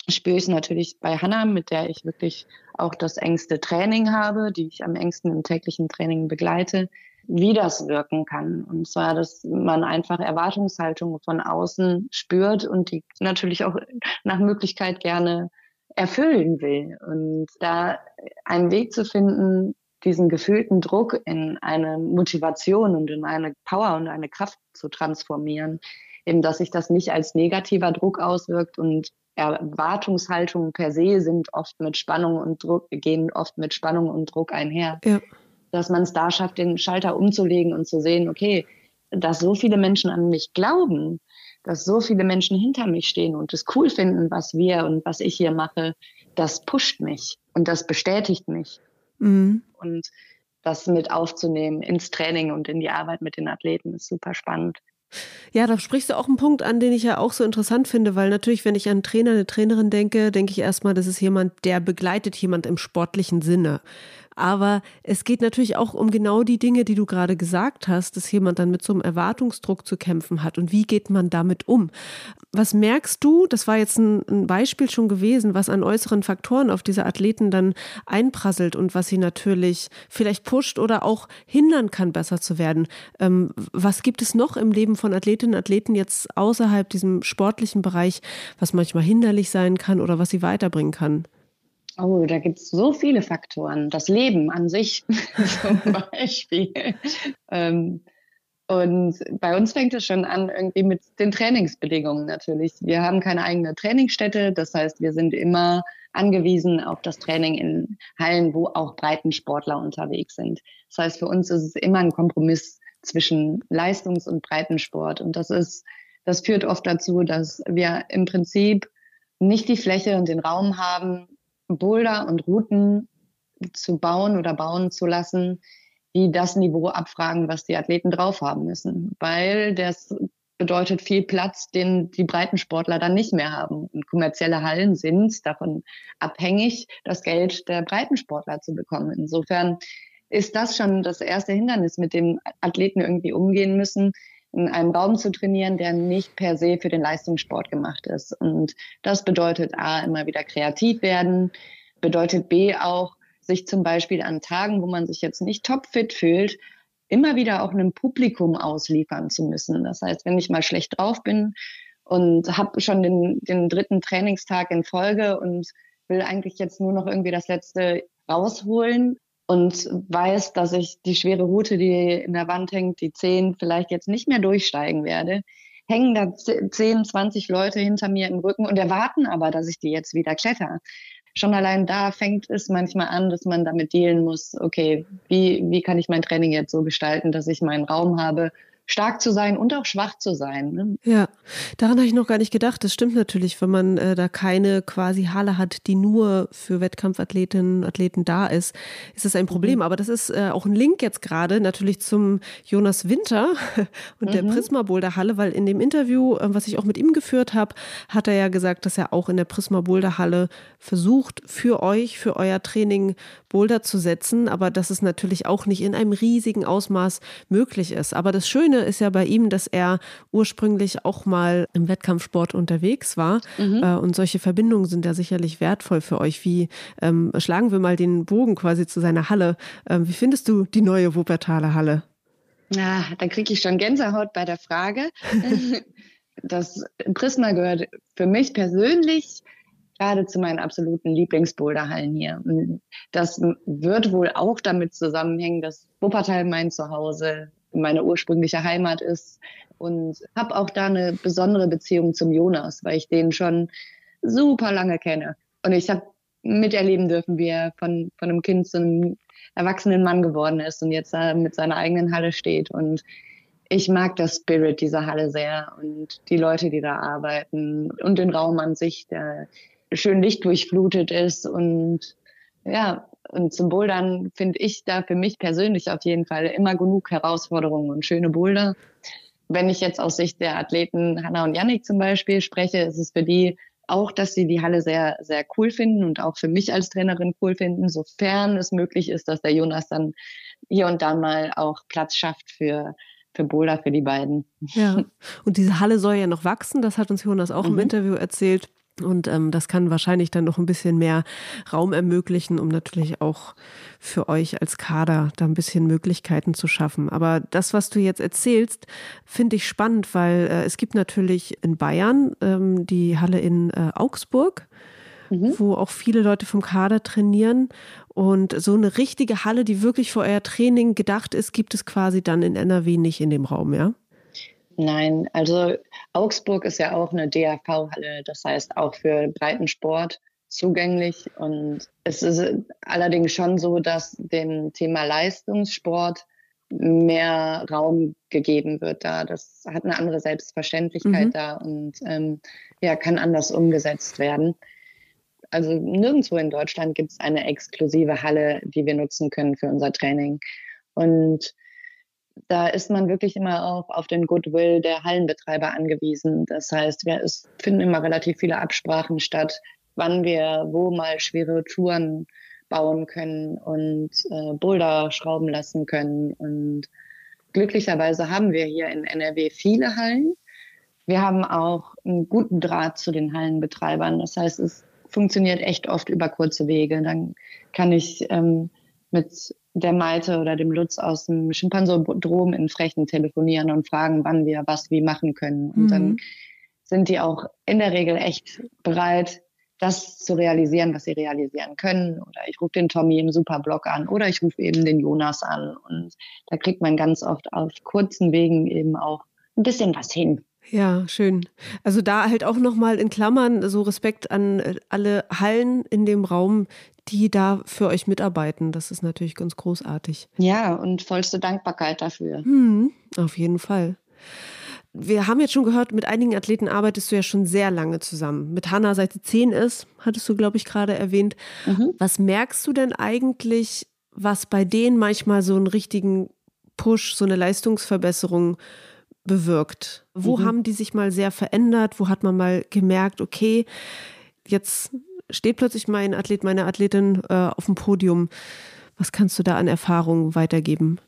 spüre ich es natürlich bei Hannah, mit der ich wirklich auch das engste Training habe, die ich am engsten im täglichen Training begleite, wie das wirken kann. Und zwar, dass man einfach Erwartungshaltungen von außen spürt und die natürlich auch nach Möglichkeit gerne erfüllen will. Und da einen Weg zu finden, diesen gefühlten Druck in eine Motivation und in eine Power und eine Kraft zu transformieren, eben, dass sich das nicht als negativer Druck auswirkt und Erwartungshaltungen per se sind oft mit Spannung und Druck, gehen oft mit Spannung und Druck einher. Ja. Dass man es da schafft, den Schalter umzulegen und zu sehen, okay, dass so viele Menschen an mich glauben, dass so viele Menschen hinter mich stehen und es cool finden, was wir und was ich hier mache, das pusht mich und das bestätigt mich. Mhm. Und das mit aufzunehmen ins Training und in die Arbeit mit den Athleten ist super spannend. Ja, da sprichst du auch einen Punkt an, den ich ja auch so interessant finde, weil natürlich, wenn ich an Trainer, eine Trainerin denke, denke ich erstmal, das ist jemand, der begleitet jemand im sportlichen Sinne. Aber es geht natürlich auch um genau die Dinge, die du gerade gesagt hast, dass jemand dann mit so einem Erwartungsdruck zu kämpfen hat. Und wie geht man damit um? Was merkst du, das war jetzt ein, ein Beispiel schon gewesen, was an äußeren Faktoren auf diese Athleten dann einprasselt und was sie natürlich vielleicht pusht oder auch hindern kann, besser zu werden. Ähm, was gibt es noch im Leben von Athletinnen und Athleten jetzt außerhalb diesem sportlichen Bereich, was manchmal hinderlich sein kann oder was sie weiterbringen kann? Oh, da gibt es so viele Faktoren. Das Leben an sich zum Beispiel. ähm, und bei uns fängt es schon an irgendwie mit den Trainingsbedingungen natürlich. Wir haben keine eigene Trainingsstätte, das heißt, wir sind immer angewiesen auf das Training in Hallen, wo auch Breitensportler unterwegs sind. Das heißt, für uns ist es immer ein Kompromiss zwischen Leistungs- und Breitensport. Und das ist, das führt oft dazu, dass wir im Prinzip nicht die Fläche und den Raum haben, Boulder und Routen zu bauen oder bauen zu lassen, die das Niveau abfragen, was die Athleten drauf haben müssen. Weil das bedeutet viel Platz, den die Breitensportler dann nicht mehr haben. Und kommerzielle Hallen sind davon abhängig, das Geld der Breitensportler zu bekommen. Insofern ist das schon das erste Hindernis, mit dem Athleten irgendwie umgehen müssen, in einem Raum zu trainieren, der nicht per se für den Leistungssport gemacht ist. Und das bedeutet A, immer wieder kreativ werden, bedeutet B auch, sich zum Beispiel an Tagen, wo man sich jetzt nicht topfit fühlt, immer wieder auch einem Publikum ausliefern zu müssen. Das heißt, wenn ich mal schlecht drauf bin und habe schon den, den dritten Trainingstag in Folge und will eigentlich jetzt nur noch irgendwie das letzte rausholen, und weiß, dass ich die schwere Route, die in der Wand hängt, die 10 vielleicht jetzt nicht mehr durchsteigen werde, hängen da 10, 20 Leute hinter mir im Rücken und erwarten aber, dass ich die jetzt wieder kletter. Schon allein da fängt es manchmal an, dass man damit dealen muss, okay, wie, wie kann ich mein Training jetzt so gestalten, dass ich meinen Raum habe, stark zu sein und auch schwach zu sein. Ne? Ja, daran habe ich noch gar nicht gedacht. Das stimmt natürlich, wenn man äh, da keine quasi Halle hat, die nur für Wettkampfathletinnen und Athleten da ist, ist das ein Problem. Mhm. Aber das ist äh, auch ein Link jetzt gerade natürlich zum Jonas Winter und mhm. der Prisma Boulder Halle, weil in dem Interview, äh, was ich auch mit ihm geführt habe, hat er ja gesagt, dass er auch in der Prisma Boulder Halle versucht, für euch, für euer Training Boulder zu setzen, aber dass es natürlich auch nicht in einem riesigen Ausmaß möglich ist. Aber das Schöne ist ja bei ihm, dass er ursprünglich auch mal im Wettkampfsport unterwegs war. Mhm. Äh, und solche Verbindungen sind ja sicherlich wertvoll für euch. Wie ähm, schlagen wir mal den Bogen quasi zu seiner Halle? Ähm, wie findest du die neue Wuppertaler Halle? Ja, da kriege ich schon Gänsehaut bei der Frage. das Prisma gehört für mich persönlich gerade zu meinen absoluten Lieblingsboulderhallen hier. Und das wird wohl auch damit zusammenhängen, dass Wuppertal mein Zuhause, meine ursprüngliche Heimat ist und habe auch da eine besondere Beziehung zum Jonas, weil ich den schon super lange kenne. Und ich habe miterleben dürfen, wie er von, von einem Kind zu einem erwachsenen Mann geworden ist und jetzt mit seiner eigenen Halle steht. Und ich mag das Spirit dieser Halle sehr und die Leute, die da arbeiten und den Raum an sich, der schön lichtdurchflutet ist und ja, und zum Bouldern finde ich da für mich persönlich auf jeden Fall immer genug Herausforderungen und schöne Boulder. Wenn ich jetzt aus Sicht der Athleten Hanna und Yannick zum Beispiel spreche, ist es für die auch, dass sie die Halle sehr, sehr cool finden und auch für mich als Trainerin cool finden, sofern es möglich ist, dass der Jonas dann hier und da mal auch Platz schafft für, für Boulder für die beiden. Ja, und diese Halle soll ja noch wachsen, das hat uns Jonas auch mhm. im Interview erzählt. Und ähm, das kann wahrscheinlich dann noch ein bisschen mehr Raum ermöglichen, um natürlich auch für euch als Kader da ein bisschen Möglichkeiten zu schaffen. Aber das, was du jetzt erzählst, finde ich spannend, weil äh, es gibt natürlich in Bayern ähm, die Halle in äh, Augsburg, mhm. wo auch viele Leute vom Kader trainieren. Und so eine richtige Halle, die wirklich für euer Training gedacht ist, gibt es quasi dann in NRW nicht in dem Raum, ja? Nein, also Augsburg ist ja auch eine DRV-Halle, das heißt auch für Breitensport zugänglich. Und es ist allerdings schon so, dass dem Thema Leistungssport mehr Raum gegeben wird da. Das hat eine andere Selbstverständlichkeit mhm. da und ähm, ja, kann anders umgesetzt werden. Also nirgendwo in Deutschland gibt es eine exklusive Halle, die wir nutzen können für unser Training. Und da ist man wirklich immer auch auf den Goodwill der Hallenbetreiber angewiesen. Das heißt, wir, es finden immer relativ viele Absprachen statt, wann wir wo mal schwere Touren bauen können und äh, Boulder schrauben lassen können. Und glücklicherweise haben wir hier in NRW viele Hallen. Wir haben auch einen guten Draht zu den Hallenbetreibern. Das heißt, es funktioniert echt oft über kurze Wege. Dann kann ich ähm, mit der Malte oder dem Lutz aus dem Schimpansodrom in Frechen telefonieren und fragen, wann wir was wie machen können. Und mhm. dann sind die auch in der Regel echt bereit, das zu realisieren, was sie realisieren können. Oder ich rufe den Tommy im Superblog an oder ich rufe eben den Jonas an. Und da kriegt man ganz oft auf kurzen Wegen eben auch ein bisschen was hin. Ja, schön. Also da halt auch nochmal in Klammern so Respekt an äh, alle Hallen in dem Raum, die da für euch mitarbeiten. Das ist natürlich ganz großartig. Ja, und vollste Dankbarkeit dafür. Hm, auf jeden Fall. Wir haben jetzt schon gehört, mit einigen Athleten arbeitest du ja schon sehr lange zusammen. Mit Hanna, seit sie zehn ist, hattest du, glaube ich, gerade erwähnt. Mhm. Was merkst du denn eigentlich, was bei denen manchmal so einen richtigen Push, so eine Leistungsverbesserung bewirkt? Wo mhm. haben die sich mal sehr verändert? Wo hat man mal gemerkt, okay, jetzt steht plötzlich mein Athlet, meine Athletin äh, auf dem Podium. Was kannst du da an Erfahrungen weitergeben?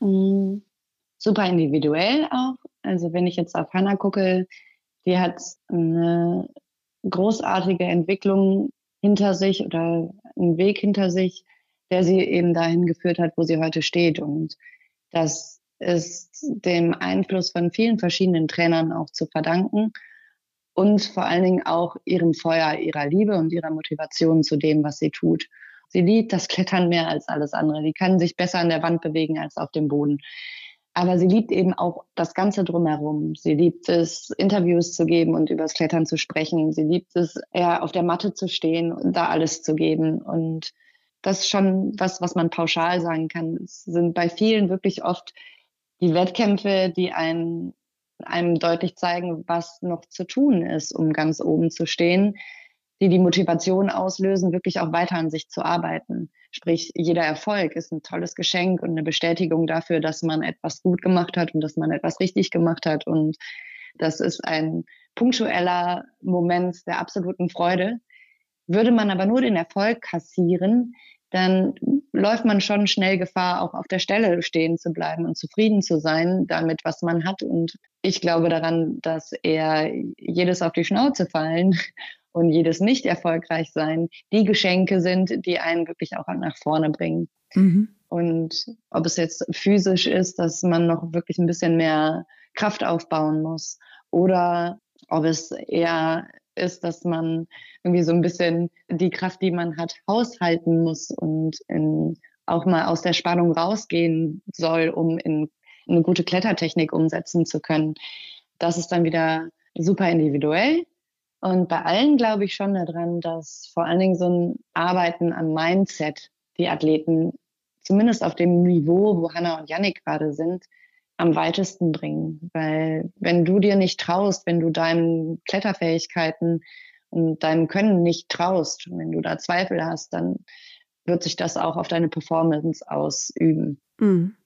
Mhm. Super individuell auch. Also wenn ich jetzt auf Hannah gucke, die hat eine großartige Entwicklung hinter sich oder einen Weg hinter sich, der sie eben dahin geführt hat, wo sie heute steht. Und das ist dem Einfluss von vielen verschiedenen Trainern auch zu verdanken und vor allen Dingen auch ihrem Feuer, ihrer Liebe und ihrer Motivation zu dem, was sie tut. Sie liebt das Klettern mehr als alles andere. Die kann sich besser an der Wand bewegen als auf dem Boden. Aber sie liebt eben auch das Ganze drumherum. Sie liebt es, Interviews zu geben und übers Klettern zu sprechen. Sie liebt es, eher auf der Matte zu stehen und da alles zu geben. Und das ist schon was, was man pauschal sagen kann. Es sind bei vielen wirklich oft die Wettkämpfe, die einen einem deutlich zeigen, was noch zu tun ist, um ganz oben zu stehen, die die Motivation auslösen, wirklich auch weiter an sich zu arbeiten. Sprich, jeder Erfolg ist ein tolles Geschenk und eine Bestätigung dafür, dass man etwas gut gemacht hat und dass man etwas richtig gemacht hat. Und das ist ein punktueller Moment der absoluten Freude. Würde man aber nur den Erfolg kassieren, dann läuft man schon schnell Gefahr, auch auf der Stelle stehen zu bleiben und zufrieden zu sein damit, was man hat. Und ich glaube daran, dass eher jedes auf die Schnauze fallen und jedes nicht erfolgreich sein die Geschenke sind, die einen wirklich auch nach vorne bringen. Mhm. Und ob es jetzt physisch ist, dass man noch wirklich ein bisschen mehr Kraft aufbauen muss oder ob es eher ist, dass man irgendwie so ein bisschen die Kraft, die man hat, haushalten muss und in, auch mal aus der Spannung rausgehen soll, um in eine gute Klettertechnik umsetzen zu können. Das ist dann wieder super individuell. Und bei allen glaube ich schon daran, dass vor allen Dingen so ein Arbeiten am Mindset die Athleten zumindest auf dem Niveau, wo Hanna und Yannick gerade sind, am weitesten bringen. Weil wenn du dir nicht traust, wenn du deinen Kletterfähigkeiten und deinem Können nicht traust, wenn du da Zweifel hast, dann wird sich das auch auf deine Performance ausüben. Mhm.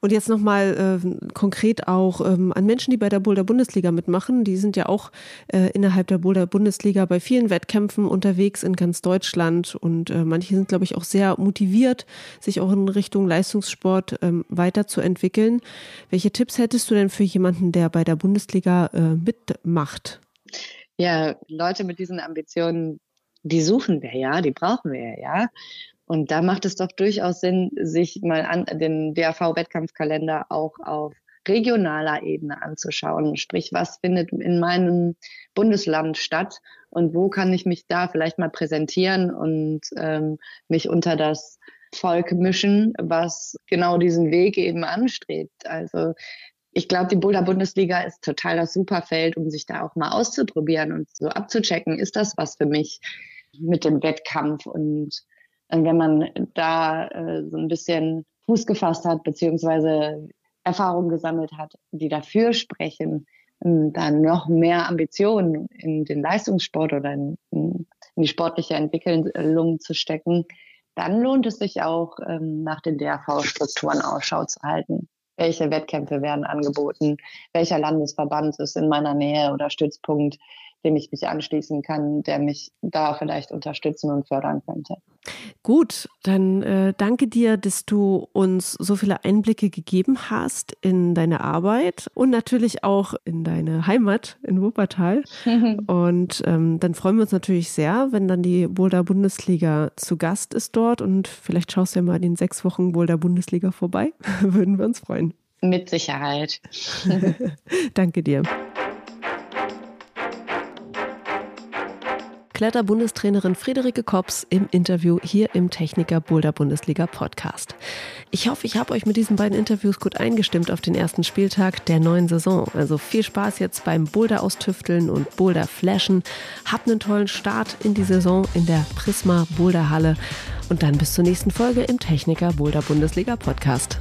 Und jetzt nochmal äh, konkret auch ähm, an Menschen, die bei der Boulder Bundesliga mitmachen. Die sind ja auch äh, innerhalb der Boulder Bundesliga bei vielen Wettkämpfen unterwegs in ganz Deutschland. Und äh, manche sind, glaube ich, auch sehr motiviert, sich auch in Richtung Leistungssport ähm, weiterzuentwickeln. Welche Tipps hättest du denn für jemanden, der bei der Bundesliga äh, mitmacht? Ja, Leute mit diesen Ambitionen, die suchen wir ja, die brauchen wir ja. Und da macht es doch durchaus Sinn, sich mal an den DAV-Wettkampfkalender auch auf regionaler Ebene anzuschauen. Sprich, was findet in meinem Bundesland statt und wo kann ich mich da vielleicht mal präsentieren und ähm, mich unter das Volk mischen, was genau diesen Weg eben anstrebt. Also ich glaube, die Boulder Bundesliga ist total das Superfeld, um sich da auch mal auszuprobieren und so abzuchecken, ist das was für mich mit dem Wettkampf und wenn man da äh, so ein bisschen Fuß gefasst hat, beziehungsweise Erfahrungen gesammelt hat, die dafür sprechen, dann noch mehr Ambitionen in den Leistungssport oder in, in die sportliche Entwicklung zu stecken, dann lohnt es sich auch, ähm, nach den DRV-Strukturen Ausschau zu halten. Welche Wettkämpfe werden angeboten? Welcher Landesverband ist in meiner Nähe oder Stützpunkt? Dem ich mich anschließen kann, der mich da vielleicht unterstützen und fördern könnte. Gut, dann äh, danke dir, dass du uns so viele Einblicke gegeben hast in deine Arbeit und natürlich auch in deine Heimat in Wuppertal. und ähm, dann freuen wir uns natürlich sehr, wenn dann die Boulder Bundesliga zu Gast ist dort und vielleicht schaust du ja mal in den sechs Wochen Boulder Bundesliga vorbei. Würden wir uns freuen. Mit Sicherheit. danke dir. Kletterbundestrainerin Friederike Kops im Interview hier im Techniker Boulder Bundesliga Podcast. Ich hoffe, ich habe euch mit diesen beiden Interviews gut eingestimmt auf den ersten Spieltag der neuen Saison. Also viel Spaß jetzt beim Boulder austüfteln und Boulder flashen. Habt einen tollen Start in die Saison in der Prisma Boulder Halle und dann bis zur nächsten Folge im Techniker Boulder Bundesliga Podcast.